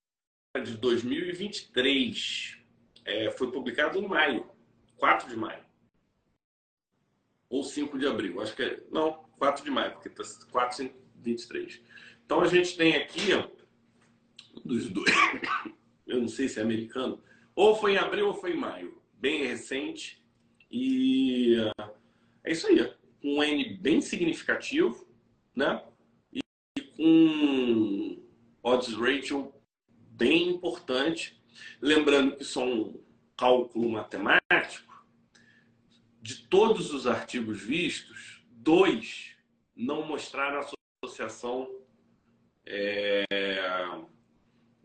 de 2023 é, foi publicado em maio, 4 de maio. Ou 5 de abril, acho que é. Não, 4 de maio, porque está 4, 5, 23. Então a gente tem aqui, ó, dos dois, (coughs) eu não sei se é americano, ou foi em abril ou foi em maio, bem recente. E é isso aí, um N bem significativo, né? E com odds ratio bem importante Lembrando que é um cálculo matemático. De todos os artigos vistos, dois não mostraram associação é,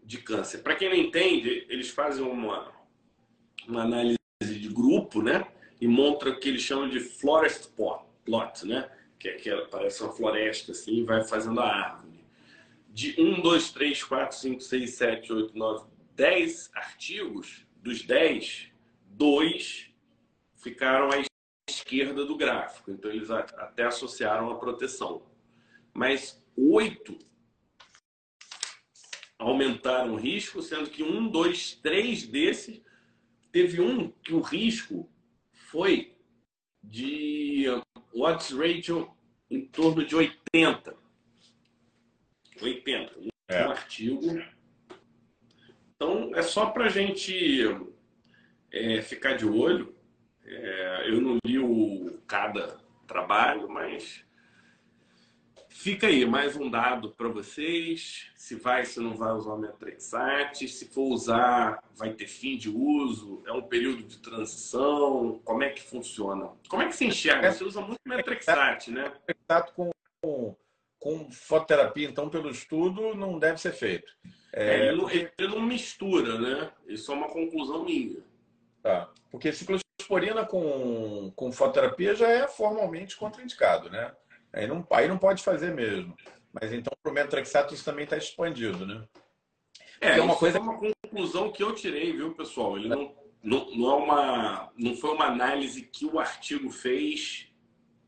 de câncer. Para quem não entende, eles fazem uma, uma análise de grupo, né? E montam o que eles chamam de forest plot, né? Que é que parece uma floresta assim, e vai fazendo a árvore. De 1, 2, 3, 4, 5, 6, 7, 8, 9, 10 artigos, dos 10, dois ficaram à esquerda do gráfico. Então, eles até associaram a proteção. Mas oito aumentaram o risco, sendo que um, dois, três desses teve um que o risco foi de odds ratio em torno de 80. 80. Um é. artigo então, é só para a gente é, ficar de olho. É, eu não li o cada trabalho, mas fica aí mais um dado para vocês. Se vai, se não vai usar o Metrexat. Se for usar, vai ter fim de uso. É um período de transição. Como é que funciona? Como é que se enxerga? Você usa muito Metrexat, né? Metrexat com, com fototerapia, então, pelo estudo, não deve ser feito. É, ele, não, ele, não, mistura, né? Isso é uma conclusão minha. Tá. Porque ciclosporina com, com fototerapia já é formalmente contraindicado, né? Aí não, aí não pode fazer mesmo. Mas então para o metrexato isso também está expandido, né? É, é uma coisa... é uma conclusão que eu tirei, viu, pessoal? Ele não, não, não, é uma, não foi uma análise que o artigo fez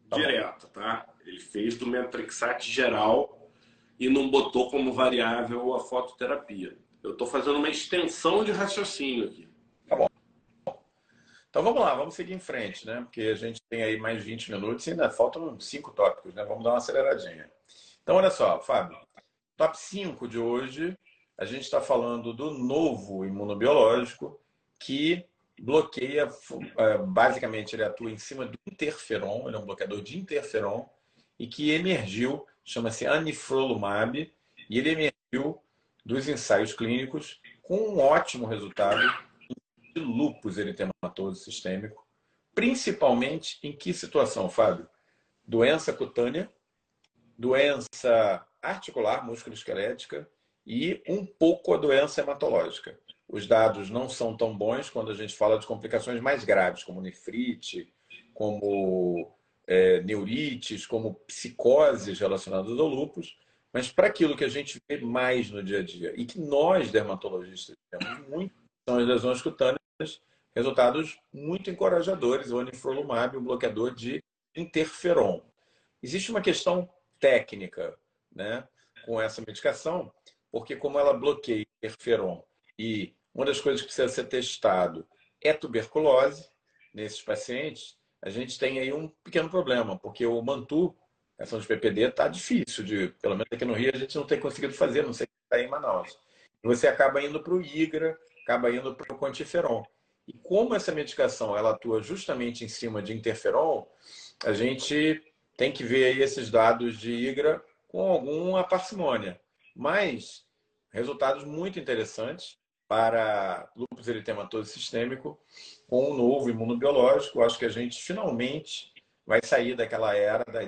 tá direto, tá? Ele fez do metrexate geral e não botou como variável a fototerapia. Eu estou fazendo uma extensão de raciocínio aqui. Tá bom. Então vamos lá, vamos seguir em frente, né? Porque a gente tem aí mais 20 minutos e ainda faltam cinco tópicos, né? Vamos dar uma aceleradinha. Então, olha só, Fábio. Top 5 de hoje a gente está falando do novo imunobiológico que bloqueia, é, basicamente ele atua em cima do interferon, ele é um bloqueador de interferon, e que emergiu, chama-se anifrolumab, e ele emergiu dos ensaios clínicos com um ótimo resultado de lúpus eritematoso sistêmico, principalmente em que situação, Fábio? Doença cutânea, doença articular, musculoesquelética e um pouco a doença hematológica. Os dados não são tão bons quando a gente fala de complicações mais graves, como nefrite, como é, neurites, como psicoses relacionadas ao lúpus, mas para aquilo que a gente vê mais no dia a dia e que nós, dermatologistas, temos muito, são as lesões cutâneas, resultados muito encorajadores. O anifrolumab, um bloqueador de interferon. Existe uma questão técnica né, com essa medicação, porque como ela bloqueia interferon e uma das coisas que precisa ser testado é tuberculose nesses pacientes, a gente tem aí um pequeno problema, porque o Mantu, ação de PPD, está difícil de, pelo menos aqui no Rio, a gente não tem conseguido fazer, não sei se está em Manaus. Você acaba indo para o IGRA, acaba indo para o quantiferon. E como essa medicação ela atua justamente em cima de interferon, a gente tem que ver aí esses dados de IGRA com alguma parcimônia. Mas resultados muito interessantes para lúpus eritematoso sistêmico com um novo imunobiológico. Acho que a gente finalmente vai sair daquela era da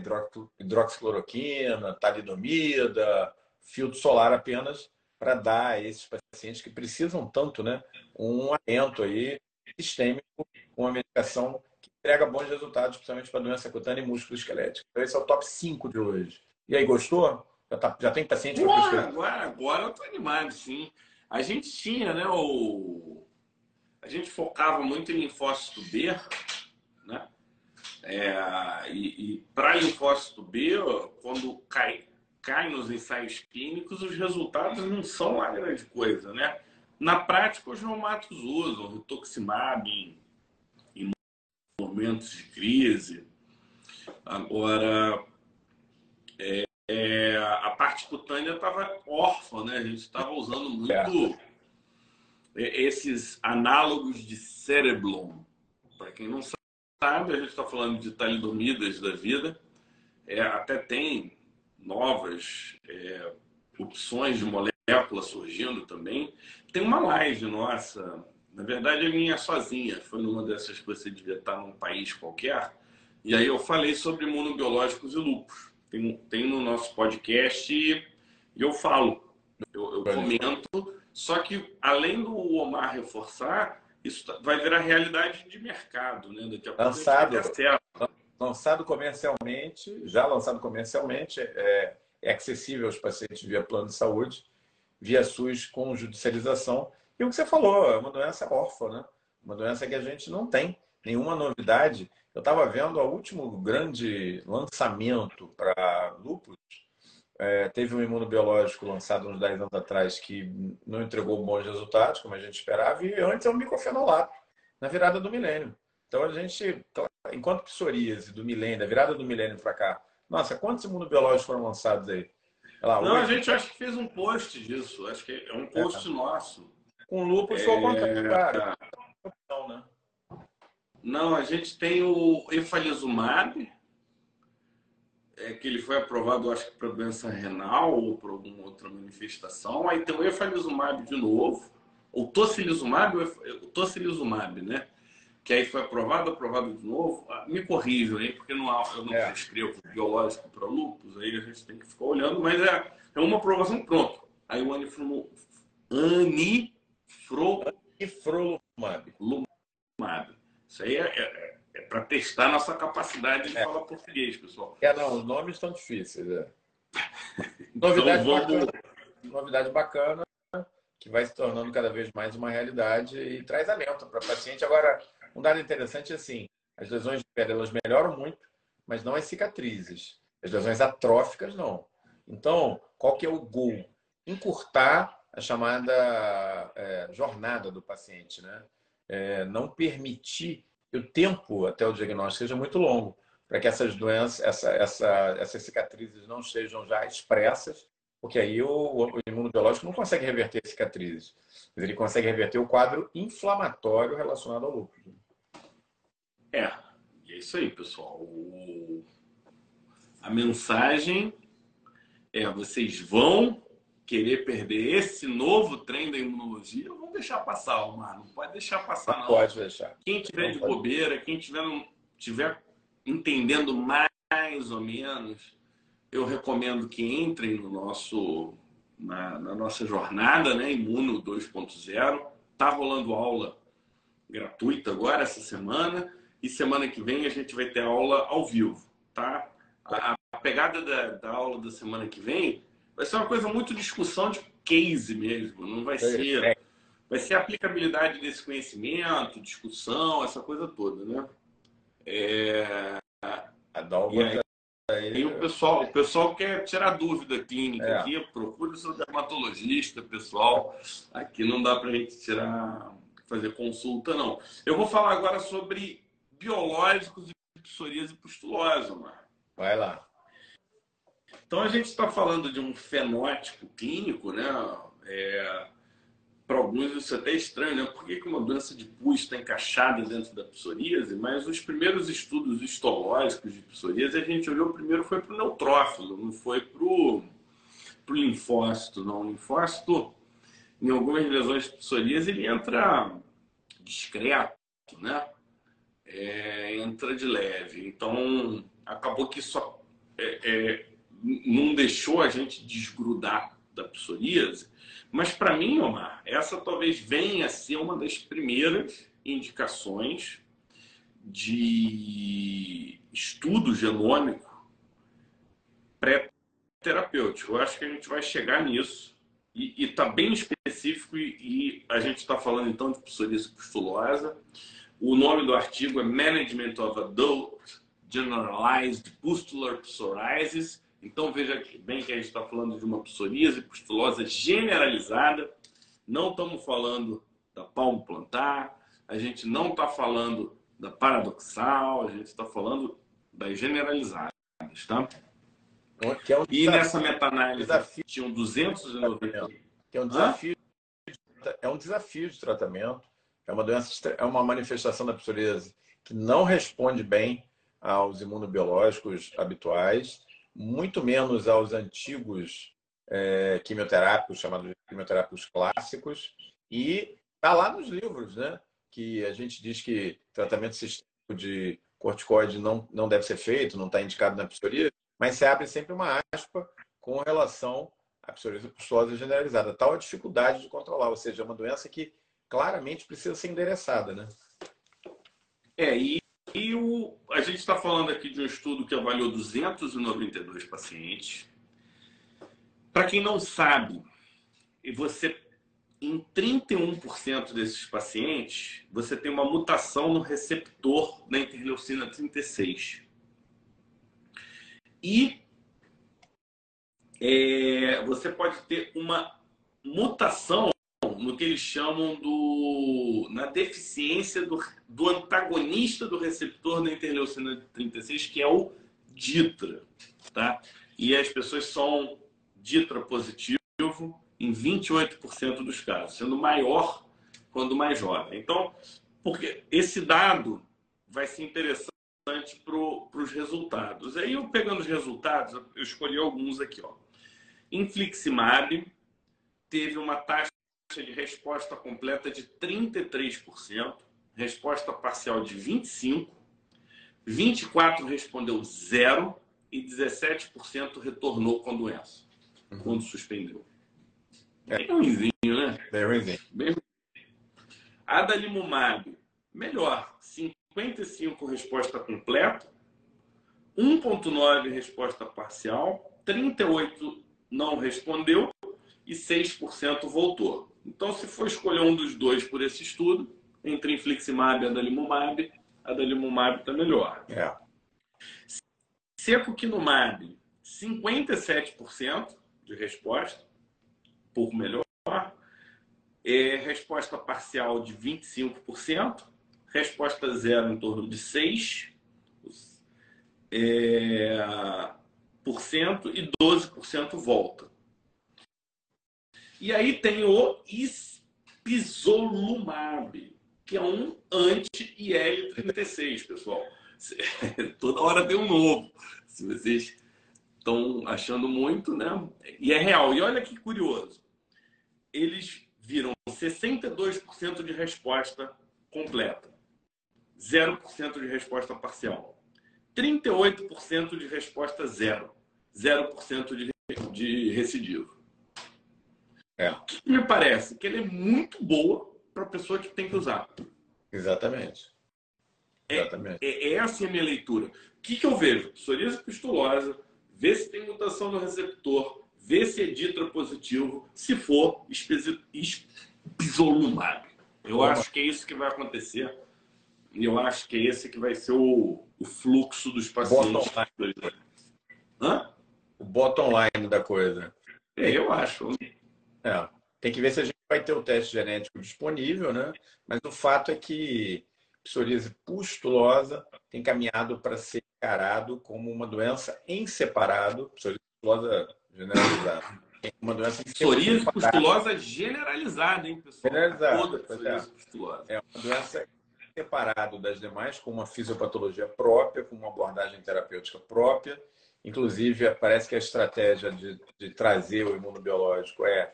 hidroxicloroquina, talidomida, filtro solar apenas para dar a esses pacientes que precisam tanto, né, um alento aí sistêmico, uma medicação que entrega bons resultados, principalmente para doença cutânea e músculo esquelético. Então esse é o top 5 de hoje. E aí, gostou? Já, tá, já tem paciente para Agora, agora eu tô animado, sim. A gente tinha, né, o... A gente focava muito em linfócito B, né? É, e, e para linfócito B, quando cai, cai nos ensaios clínicos, os resultados não são a grande coisa, né? Na prática, os reumatos usam rituximab em, em momentos de crise. Agora, é, é, a parte cutânea estava órfã, né? A gente estava usando muito esses análogos de Cereblon. Para quem não sabe, a gente está falando de talidomidas da vida. É, até tem novas é, opções de molécula surgindo também. Tem uma live nossa, na verdade a minha sozinha, foi numa dessas que você devia estar num país qualquer, e aí eu falei sobre imunobiológicos e lupus tem, tem no nosso podcast e eu falo, eu, eu comento. Só que, além do Omar reforçar, isso tá, vai virar realidade de mercado, né? Daqui a pouco lançado, lançado comercialmente, já lançado comercialmente, é, é acessível aos pacientes via plano de saúde, via SUS com judicialização. E o que você falou, é uma doença órfã, né? Uma doença que a gente não tem nenhuma novidade. Eu estava vendo o último grande lançamento para lúpus. É, teve um imunobiológico lançado uns 10 anos atrás que não entregou bons resultados, como a gente esperava, e antes é um micofenolato, na virada do milênio. Então, a gente, então, enquanto psoríase do milênio, da virada do milênio para cá, nossa, quantos imunobiológicos foram lançados aí? Lá, não, a gente acho que fez um post disso, acho que é um post é. nosso. Com lúpus é... ao contrário. Não, né? Não, a gente tem o efalizumab, é, que ele foi aprovado, acho que para doença renal ou para alguma outra manifestação. Aí tem o efalizumab de novo, o tocilizumab, o tocilizumab, né? Que aí foi aprovado, aprovado de novo. Ah, me corrijam aí, porque não, eu não é. prescrevo biológico para lúpus, aí a gente tem que ficar olhando, mas é, é uma aprovação pronto. Aí o anifrolumab. Anifrolumab. Lumab. Isso aí é, é, é para testar nossa capacidade de é. falar português, pessoal. É, não, os nomes estão difíceis. É. (laughs) novidade, então, vamos... bacana, novidade bacana que vai se tornando cada vez mais uma realidade e traz alento para o paciente. Agora, um dado interessante é assim, as lesões de pele elas melhoram muito, mas não as cicatrizes. As lesões atróficas não. Então, qual que é o gol? Encurtar a chamada é, jornada do paciente, né? É, não permitir que o tempo até o diagnóstico seja muito longo, para que essas doenças, essa, essa, essas cicatrizes não sejam já expressas porque aí o, o imunobiológico não consegue reverter a cicatriz, mas ele consegue reverter o quadro inflamatório relacionado ao lúpus. É, é isso aí, pessoal. O... A mensagem é: vocês vão querer perder esse novo trem da imunologia, vão deixar passar, Omar. Não pode deixar passar, não. Pode deixar. Quem tiver de bobeira, quem tiver, tiver entendendo mais ou menos, eu recomendo que entrem no nosso, na, na nossa jornada, né? Imuno 2.0. Tá rolando aula gratuita agora, essa semana. E semana que vem a gente vai ter aula ao vivo, tá? A, a pegada da, da aula da semana que vem vai ser uma coisa muito discussão de case mesmo. Não vai ser. É. Vai ser aplicabilidade desse conhecimento, discussão, essa coisa toda, né? É... A Dalva e aí, e o pessoal, o pessoal quer tirar dúvida clínica é. aqui, procure o seu dermatologista, pessoal. Aqui não dá para a gente tirar, fazer consulta, não. Eu vou falar agora sobre biológicos e psoríase pustulose, mano. Vai lá. Então a gente está falando de um fenótipo clínico, né? É, para alguns isso é até estranho, né? Por que uma doença de pus está encaixada dentro da psoríase? Mas os primeiros estudos histológicos de psoríase, a gente olhou primeiro foi para o neutrófilo, não foi para o linfócito, não. O linfócito, em algumas lesões de psoríase, ele entra discreto, né? É, entra de leve. Então, acabou que só é, é, não deixou a gente desgrudar da psoríase. Mas para mim, Omar, essa talvez venha a ser uma das primeiras indicações de estudo genômico pré-terapêutico. Eu acho que a gente vai chegar nisso e está bem específico e, e a gente está falando então de psoríase pustulosa. O nome do artigo é Management of Adult Generalized Pustular Psoriasis então veja bem que a gente está falando de uma psoríase pustulosa generalizada. Não estamos falando da palmo plantar, a gente não está falando da paradoxal, a gente está falando das generalizadas, tá? Que é um e nessa meta-análise tinham 290. Que é um desafio, é um desafio de tratamento. É uma doença, é uma manifestação da psoríase que não responde bem aos imunobiológicos habituais muito menos aos antigos é, quimioterápicos, chamados quimioterápicos clássicos, e está lá nos livros, né? Que a gente diz que tratamento sistêmico de corticoide não, não deve ser feito, não está indicado na psoríase, mas se abre sempre uma aspa com relação à psoríase pustulosa generalizada. Tal a dificuldade de controlar, ou seja, é uma doença que claramente precisa ser endereçada, né? É, e e o, a gente está falando aqui de um estudo que avaliou 292 pacientes. Para quem não sabe, você em 31% desses pacientes, você tem uma mutação no receptor da interleucina 36. E é, você pode ter uma mutação no que eles chamam do na deficiência do, do antagonista do receptor da interleucina 36, que é o DITRA, tá? E as pessoas são DITRA positivo em 28% dos casos, sendo maior quando mais jovem. Então, porque esse dado vai ser interessante para os resultados. Aí eu pegando os resultados, eu escolhi alguns aqui, ó. Infliximab teve uma taxa de resposta completa de 33%, resposta parcial de 25%, 24% respondeu zero e 17% retornou com a doença, uhum. quando suspendeu. É. Bem ruimzinho, né? Bem ruimzinho. Bem Adalimumab, melhor, 55% resposta completa, 1,9% resposta parcial, 38% não respondeu e 6% voltou. Então, se for escolher um dos dois por esse estudo, entre infliximab e adalimumab, adalimumab está melhor. É. Secukinumab, 57% de resposta, pouco melhor. É, resposta parcial de 25%, resposta zero em torno de 6%, é, por cento, e 12% volta. E aí tem o Ispizolumab, que é um anti-IL-36, pessoal. (laughs) Toda hora tem um novo. Se vocês estão achando muito, né? E é real. E olha que curioso. Eles viram 62% de resposta completa, 0% de resposta parcial, 38% de resposta zero, 0% de, de recidivo. É. O que me parece? Que ele é muito boa para a pessoa que tem que usar. Exatamente. É, Exatamente. É, é essa a minha leitura. O que, que eu vejo? Psoríase pistulosa, vê se tem mutação no receptor, vê se é ditra positivo, se for, espisolumab. Eu acho que é isso que vai acontecer. E eu acho que é esse que vai ser o, o fluxo dos pacientes. Bottom Hã? O bottom line da coisa. É, eu acho. É. Tem que ver se a gente vai ter o teste genético disponível, né? Mas o fato é que psoríase pustulosa tem caminhado para ser encarado como uma doença em separado, psoríase pustulosa generalizada. Uma doença em psoríase pustulosa generalizada, hein, pessoal? Generalizada. Toda psoríase é. pustulosa. É uma doença separado das demais, com uma fisiopatologia própria, com uma abordagem terapêutica própria. Inclusive, parece que a estratégia de, de trazer o imunobiológico é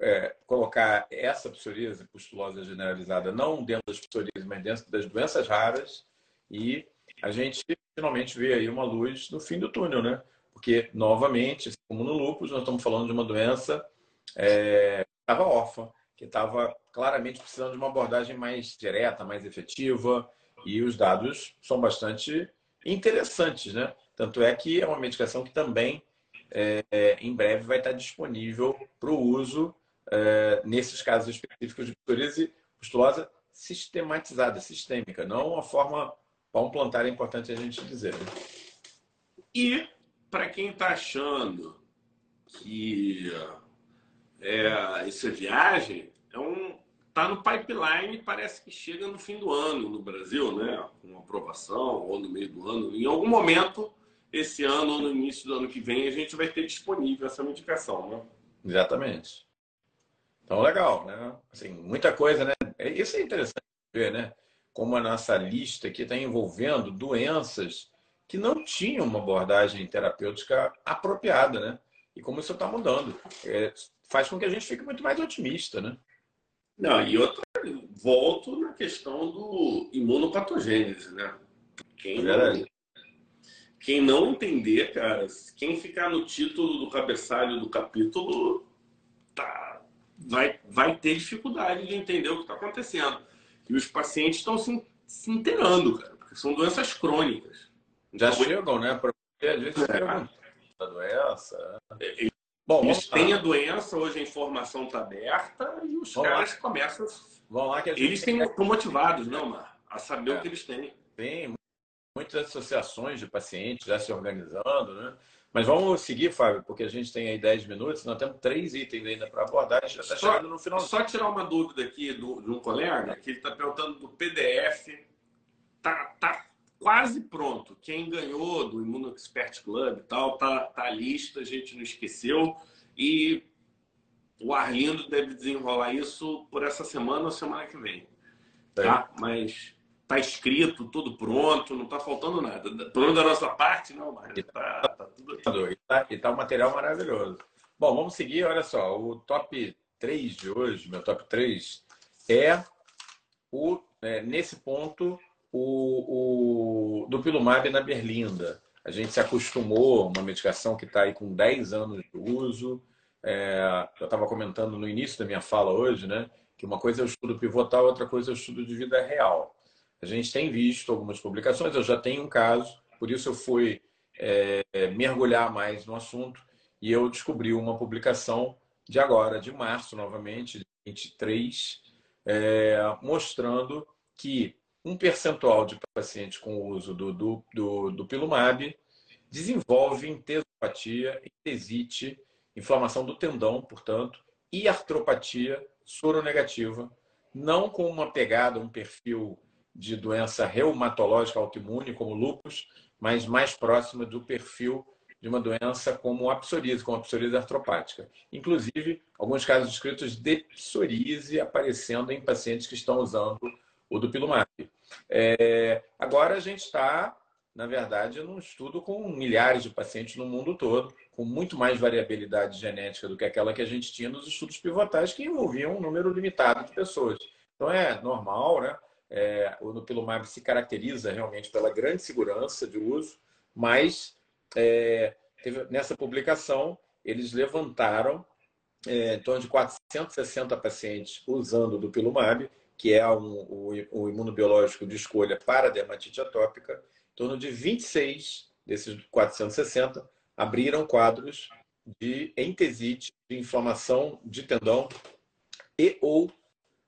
é, colocar essa psoríase pustulosa generalizada não dentro das psoríases, mas dentro das doenças raras e a gente finalmente vê aí uma luz no fim do túnel, né? Porque, novamente, como no lúpus, nós estamos falando de uma doença é, que estava órfã, que estava claramente precisando de uma abordagem mais direta, mais efetiva, e os dados são bastante interessantes, né? Tanto é que é uma medicação que também é, em breve vai estar disponível para o uso é, nesses casos específicos de psoríase pustulosa sistematizada, sistêmica, não uma forma plantar é importante a gente dizer. Né? E para quem está achando que é, isso é viagem, é um tá no pipeline parece que chega no fim do ano no Brasil, né? Com aprovação ou no meio do ano. Em algum momento esse ano ou no início do ano que vem a gente vai ter disponível essa medicação, né? Exatamente. Então, legal, né? Assim, muita coisa, né? É, isso é interessante ver, né? Como a nossa lista aqui está envolvendo doenças que não tinham uma abordagem terapêutica apropriada, né? E como isso está mudando. É, faz com que a gente fique muito mais otimista, né? Não, e outra, volto na questão do imunopatogênese, né? Quem, é quem não entender, cara, quem ficar no título do cabeçalho do capítulo tá, vai, vai ter dificuldade de entender o que está acontecendo. E os pacientes estão se, se inteirando, cara, porque são doenças crônicas. Já então, chegam, né? Porque às vezes é, chegam a doença. É, Bom, eles têm a doença, hoje a informação está aberta e os vamos caras lá. começam. Vamos lá que Eles têm, estão motivados, não, Mar, a saber é. o que eles têm. Tem, muitas associações de pacientes já se organizando, né? Mas vamos seguir, Fábio, porque a gente tem aí 10 minutos, nós temos três itens ainda para abordar, já está chegando no final. Só tirar uma dúvida aqui do, de um colega, que ele está perguntando do PDF. Tá, tá quase pronto. Quem ganhou do Imuno Expert Club e tal, tá, tá a lista, a gente não esqueceu. E o Arlindo deve desenrolar isso por essa semana ou semana que vem. Tá? Mas tá escrito, tudo pronto, não tá faltando nada. Pelo da nossa parte, não, mas tá, tá tudo tá, e tá um material maravilhoso. Bom, vamos seguir, olha só, o top 3 de hoje, meu top 3, é o, é, nesse ponto, o, o do Pilumab na Berlinda. A gente se acostumou, uma medicação que está aí com 10 anos de uso. É, eu estava comentando no início da minha fala hoje, né? Que uma coisa é o estudo pivotal, outra coisa é o estudo de vida real. A gente tem visto algumas publicações, eu já tenho um caso, por isso eu fui é, mergulhar mais no assunto e eu descobri uma publicação de agora, de março, novamente, de 23, é, mostrando que um percentual de pacientes com o uso do, do, do, do Pilumab desenvolve entesopatia, entesite, inflamação do tendão, portanto, e artropatia soronegativa, não com uma pegada, um perfil de doença reumatológica autoimune, como lúpus, mas mais próxima do perfil de uma doença como a psoríase, como a psoríase artropática. Inclusive, alguns casos descritos de psoríase aparecendo em pacientes que estão usando o dupilumab. É, agora a gente está, na verdade, num estudo com milhares de pacientes no mundo todo, com muito mais variabilidade genética do que aquela que a gente tinha nos estudos pivotais, que envolviam um número limitado de pessoas. Então é normal, né? É, o dupilumab se caracteriza realmente pela grande segurança de uso, mas é, teve, nessa publicação eles levantaram é, em torno de 460 pacientes usando o dupilumab, que é um, o imunobiológico de escolha para dermatite atópica. Em torno de 26 desses 460 abriram quadros de entesite, de inflamação de tendão e ou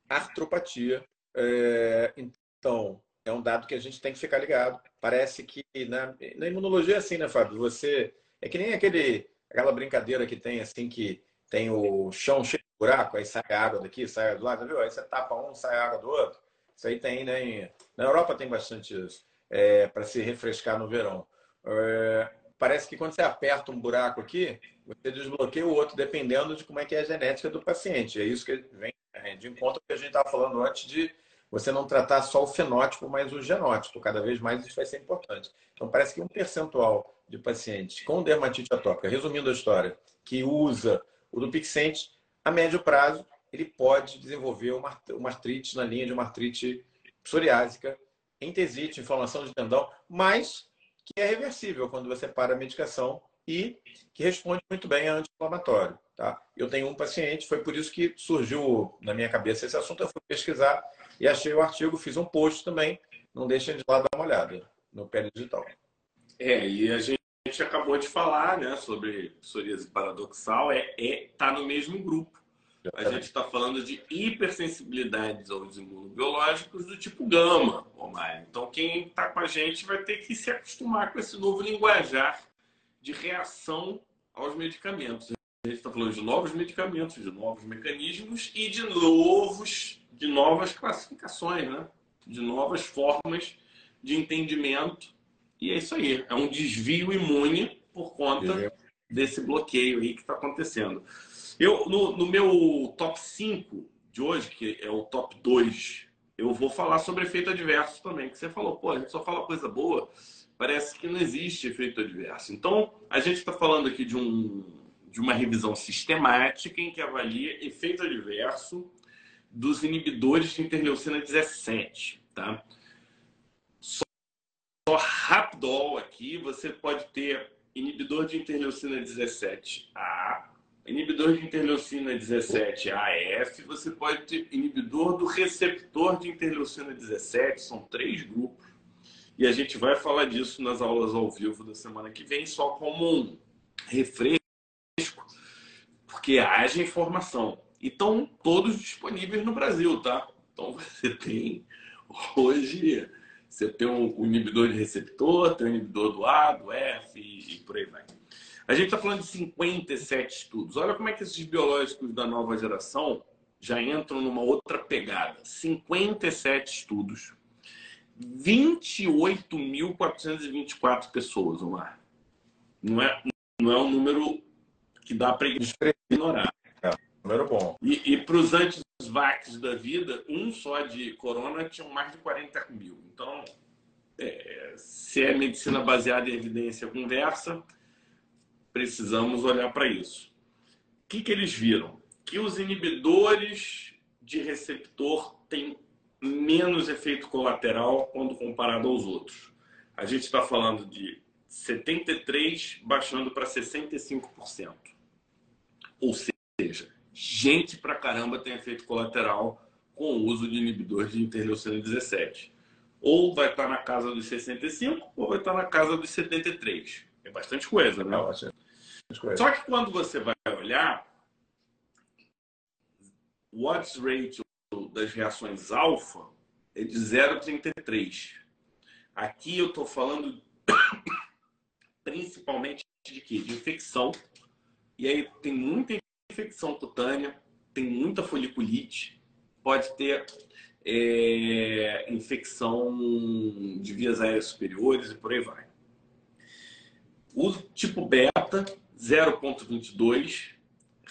artropatia é, então, é um dado que a gente tem que ficar ligado. Parece que na, na imunologia é assim, né, Fábio? Você. É que nem aquele, aquela brincadeira que tem assim, que tem o chão cheio de buraco, aí sai água daqui, sai do lado, viu? Aí você tapa um, sai água do outro. Isso aí tem, né? Na Europa tem bastante isso, é, para se refrescar no verão. É, parece que quando você aperta um buraco aqui, você desbloqueia o outro, dependendo de como é que é a genética do paciente. É isso que vem é, de encontro que a gente estava falando antes de você não tratar só o fenótipo, mas o genótipo. Cada vez mais isso vai ser importante. Então, parece que um percentual de pacientes com dermatite atópica, resumindo a história, que usa o Dupixent, a médio prazo, ele pode desenvolver uma, uma artrite na linha de uma artrite psoriásica, entesite, inflamação de tendão, mas que é reversível quando você para a medicação e que responde muito bem a anti-inflamatório. Tá? Eu tenho um paciente, foi por isso que surgiu na minha cabeça esse assunto, eu fui pesquisar e achei o artigo, fiz um post também. Não deixem de lá dar uma olhada no Pele Digital. É, e a gente acabou de falar né, sobre psoríase paradoxal, é, é tá no mesmo grupo. A gente está falando de hipersensibilidades aos imunobiológicos do tipo gama, Omar. Então, quem está com a gente vai ter que se acostumar com esse novo linguajar de reação aos medicamentos. A gente está falando de novos medicamentos, de novos mecanismos e de novos de novas classificações, né? de novas formas de entendimento. E é isso aí, é um desvio imune por conta desse bloqueio aí que está acontecendo. Eu, no, no, meu top 5 de hoje, que é o top 2, eu vou falar sobre efeito adverso também, que você falou, pô, a gente só fala coisa boa, parece que não existe efeito adverso. Então, a gente está falando aqui de, um, de uma revisão sistemática em que avalia efeito adverso dos inibidores de interleucina 17, tá? Só, só rapidol aqui, você pode ter inibidor de interleucina 17A, inibidor de interleucina 17AF, você pode ter inibidor do receptor de interleucina 17, são três grupos. E a gente vai falar disso nas aulas ao vivo da semana que vem, só como um refresco, porque haja informação. E estão todos disponíveis no Brasil, tá? Então (laughs) você tem hoje você tem um inibidor de receptor, tem um inibidor do A, do F e por aí vai. A gente está falando de 57 estudos. Olha como é que esses biológicos da nova geração já entram numa outra pegada. 57 estudos. 28.424 pessoas, Omar. Não é, não é um número que dá para ignorar. Número bom. E, e para os antes-vax da vida, um só de corona tinha mais de 40 mil. Então, é, se é medicina baseada em evidência conversa, precisamos olhar para isso. O que, que eles viram? Que os inibidores de receptor têm menos efeito colateral quando comparado aos outros. A gente está falando de 73 baixando para 65%. Ou seja, gente pra caramba tem efeito colateral com o uso de inibidores de interleucina 17. Ou vai estar na casa dos 65 ou vai estar na casa dos 73. É bastante coisa, né? Só que quando você vai olhar, o odds ratio das reações alfa é de 0,33. Aqui eu estou falando (coughs) principalmente de quê? De infecção. E aí tem muita infecção cutânea, tem muita foliculite, pode ter é, infecção de vias aéreas superiores e por aí vai. Uso tipo beta, 0.22.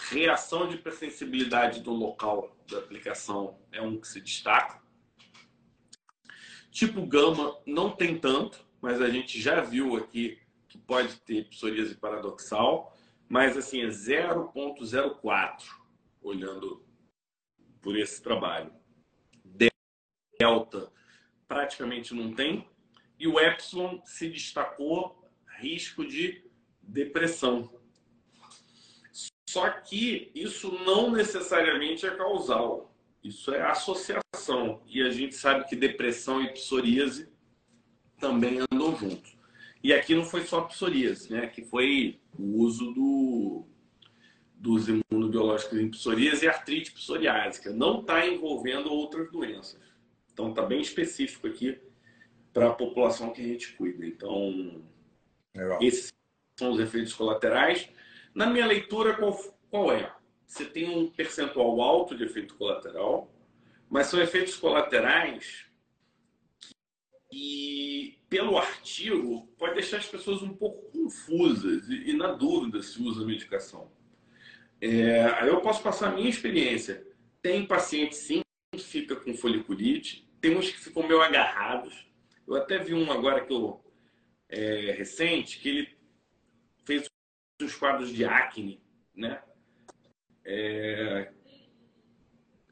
Reação de hipersensibilidade do local da aplicação é um que se destaca. Tipo gama não tem tanto, mas a gente já viu aqui que pode ter psoríase paradoxal, mas assim é 0.04 olhando por esse trabalho. Delta praticamente não tem e o epsilon se destacou risco de depressão. Só que isso não necessariamente é causal. Isso é associação. E a gente sabe que depressão e psoríase também andam juntos. E aqui não foi só psoríase, né? Aqui foi o uso do, dos imunobiológicos em psoríase e artrite psoriásica. Não está envolvendo outras doenças. Então está bem específico aqui para a população que a gente cuida. Então, Legal. esses são os efeitos colaterais. Na minha leitura, qual, qual é? Você tem um percentual alto de efeito colateral, mas são efeitos colaterais que, pelo artigo, pode deixar as pessoas um pouco confusas e, e na dúvida se usa a medicação. É, aí eu posso passar a minha experiência. Tem paciente, sim, que fica com foliculite, tem uns que ficam meio agarrados. Eu até vi um agora que eu, é, recente, que ele os quadros de acne, né? É,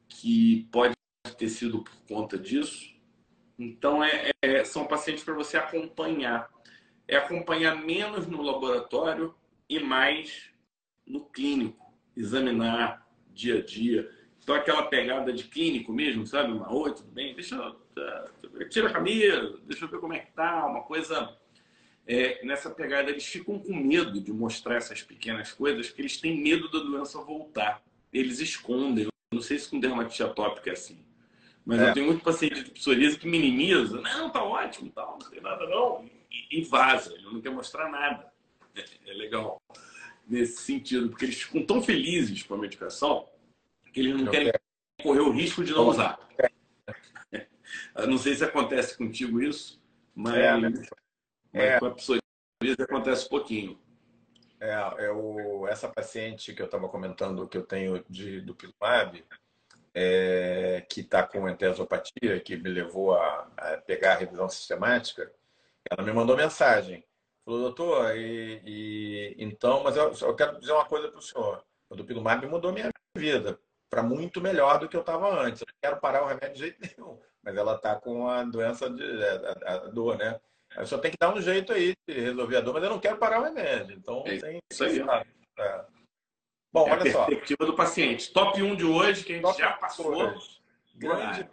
que pode ter sido por conta disso. Então, é, é são pacientes para você acompanhar. É acompanhar menos no laboratório e mais no clínico. Examinar dia a dia. Então, aquela pegada de clínico mesmo, sabe? Uma, oi, tudo bem? Deixa eu... Tira a camisa, deixa eu ver como é que tá. Uma coisa é, nessa pegada, eles ficam com medo de mostrar essas pequenas coisas, porque eles têm medo da doença voltar. Eles escondem. Eu não sei se com dermatite atópica é assim. Mas é. eu tenho muito paciente de psoríase que minimiza. Não, tá ótimo, tal, não tem nada não. E, e vaza. Ele não quer mostrar nada. É, é, legal nesse sentido, porque eles ficam tão felizes com a medicação que eles não, não querem quer. correr o risco de não usar. (laughs) Eu não sei se acontece contigo isso, mas... É, É. Com a psoríase acontece um pouquinho. É, eu, essa paciente que eu estava comentando que eu tenho de, do Pilumab, é, que está com entesopatia, que me levou a, a, pegar a revisão sistemática, ela me mandou mensagem. Falou, doutor, e, e então, mas eu, eu, quero dizer uma coisa para o senhor. O Dupilumab mudou minha vida para muito melhor do que eu estava antes. Eu não quero parar o remédio de jeito nenhum, mas ela está com a doença de a, a dor, né? Só tem que dar um jeito aí de resolver a dor, mas eu não quero parar o remédio. Então, é tem isso aí. É. Bom, é olha a só. perspectiva do paciente. Top 1 de hoje, que a gente Top já passou. Grande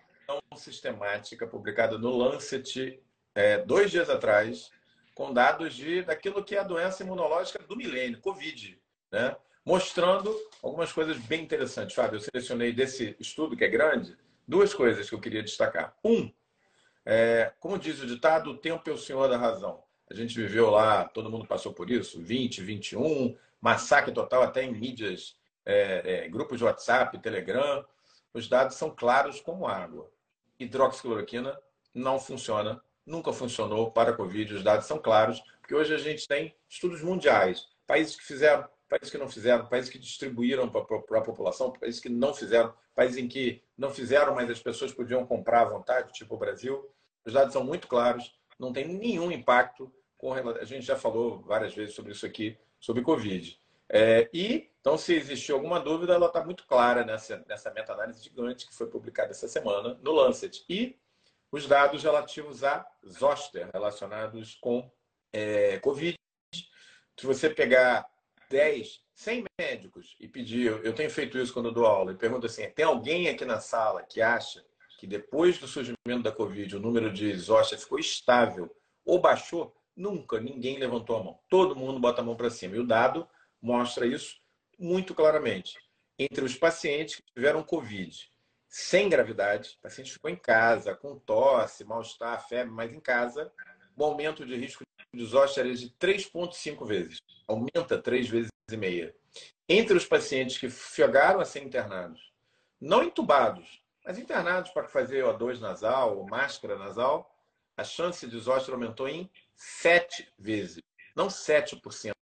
sistemática publicada no Lancet é, dois dias atrás, com dados de, daquilo que é a doença imunológica do milênio, Covid, né? mostrando algumas coisas bem interessantes. Fábio, eu selecionei desse estudo, que é grande, duas coisas que eu queria destacar. Um, é, como diz o ditado, o tempo é o senhor da razão. A gente viveu lá, todo mundo passou por isso, 20, 21, massacre total até em mídias, é, é, grupos de WhatsApp, Telegram. Os dados são claros como água. Hidroxicloroquina não funciona, nunca funcionou para a Covid. Os dados são claros, porque hoje a gente tem estudos mundiais, países que fizeram, países que não fizeram, países que distribuíram para a população, países que não fizeram, países em que não fizeram, mas as pessoas podiam comprar à vontade, tipo o Brasil. Os dados são muito claros, não tem nenhum impacto com a gente já falou várias vezes sobre isso aqui, sobre Covid. É, e, então, se existiu alguma dúvida, ela está muito clara nessa, nessa meta-análise gigante que foi publicada essa semana no Lancet. E os dados relativos a zoster, relacionados com é, Covid. Se você pegar 10, 100 médicos e pedir, eu tenho feito isso quando dou aula, e pergunto assim: tem alguém aqui na sala que acha que depois do surgimento da Covid o número de zoster ficou estável ou baixou? Nunca ninguém levantou a mão. Todo mundo bota a mão para cima. E o dado mostra isso muito claramente. Entre os pacientes que tiveram Covid sem gravidade, o paciente ficou em casa, com tosse, mal-estar, febre, mas em casa, o aumento de risco de zoster é de 3,5 vezes. Aumenta três vezes e meia. Entre os pacientes que chegaram a ser internados, não entubados, mas internados para fazer O2 nasal ou máscara nasal, a chance de zoster aumentou em sete vezes. não 7%,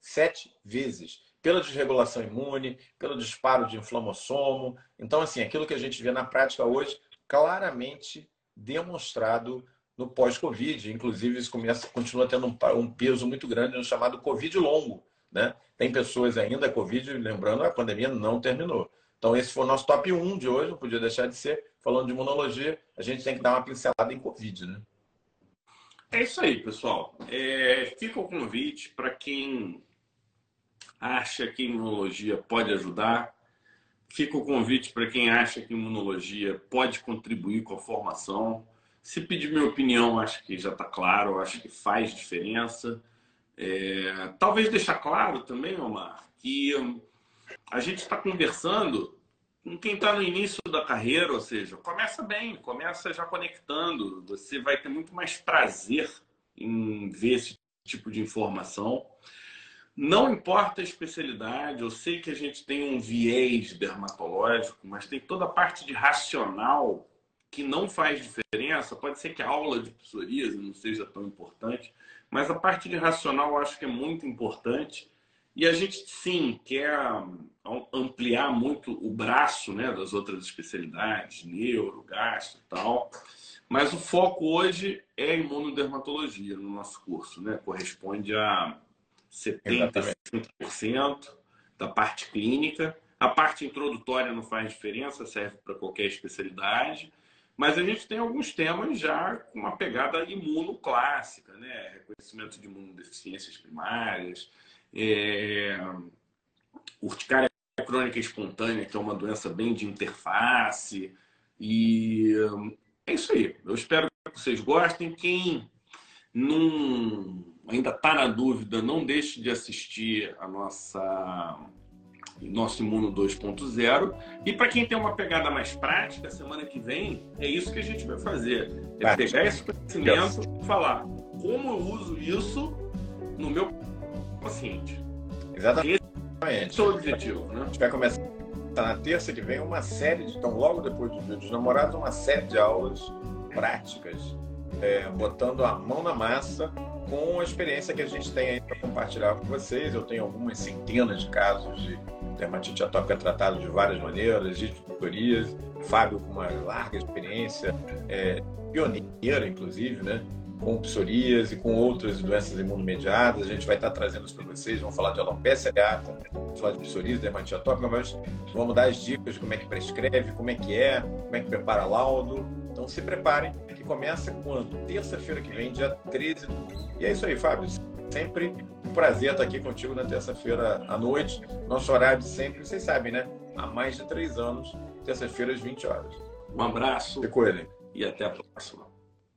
sete vezes, pela desregulação imune, pelo disparo de inflamossomo. Então, assim, aquilo que a gente vê na prática hoje, claramente demonstrado no pós-Covid. Inclusive, isso começa, continua tendo um, um, peso muito grande no chamado Covid longo. Né? Tem pessoas ainda, Covid, lembrando, a pandemia não terminou. Então, esse foi o nosso top 1 de hoje, não podia deixar de ser. Falando de imunologia, a gente tem que dar uma pincelada em Covid, né? É isso aí, pessoal. É, fica o convite para quem acha que imunologia pode ajudar. Fica o convite para quem acha que imunologia pode contribuir com a formação. Se pedir minha opinião, acho que já está claro, acho que faz diferença. É, talvez deixar claro também, Omar, que a gente está conversando com quem está no início da carreira, ou seja, começa bem, começa já conectando. Você vai ter muito mais prazer em ver esse tipo de informação. Não importa a especialidade, eu sei que a gente tem um viés dermatológico, mas tem toda a parte de racional que não faz diferença. Pode ser que a aula de psoríase não seja tão importante, mas a parte de racional eu acho que é muito importante. E a gente, sim, quer ampliar muito o braço né, das outras especialidades, neuro, gastro e tal. Mas o foco hoje é imunodermatologia no nosso curso, né? Corresponde a 75% da parte clínica. A parte introdutória não faz diferença, serve para qualquer especialidade. Mas a gente tem alguns temas já com uma pegada imunoclássica, né? Reconhecimento de imunodeficiências primárias, é... urticária crônica espontânea, que é uma doença bem de interface. E é isso aí. Eu espero que vocês gostem. Quem não ainda está na dúvida, não deixe de assistir a nossa nosso Imuno 2.0. E para quem tem uma pegada mais prática, semana que vem, é isso que a gente vai fazer. É pegar esse conhecimento e falar como eu uso isso no meu paciente. Exatamente. Esse é o objetivo. Né? A gente vai começar na terça que vem uma série, de, então logo depois do Dia dos Namorados, uma série de aulas práticas, é, botando a mão na massa com a experiência que a gente tem aí para compartilhar com vocês. Eu tenho algumas centenas de casos de dermatite atópica tratado de várias maneiras, de tutorias. Fábio com uma larga experiência, é, pioneira, inclusive, né? Com psoríase e com outras doenças imunomediadas. A gente vai estar trazendo isso para vocês. Vamos falar de alopecia areata, vamos falar de psoríase, dermatite atópica, mas vamos dar as dicas de como é que prescreve, como é que é, como é que prepara laudo. Então se preparem, que começa quando? Terça-feira que vem, dia 13. E é isso aí, Fábio. Sempre um prazer estar aqui contigo na terça-feira à noite. Nosso horário de sempre, vocês sabem, né? Há mais de três anos, terça-feira às 20 horas. Um abraço. Se cuidem. E até a próxima.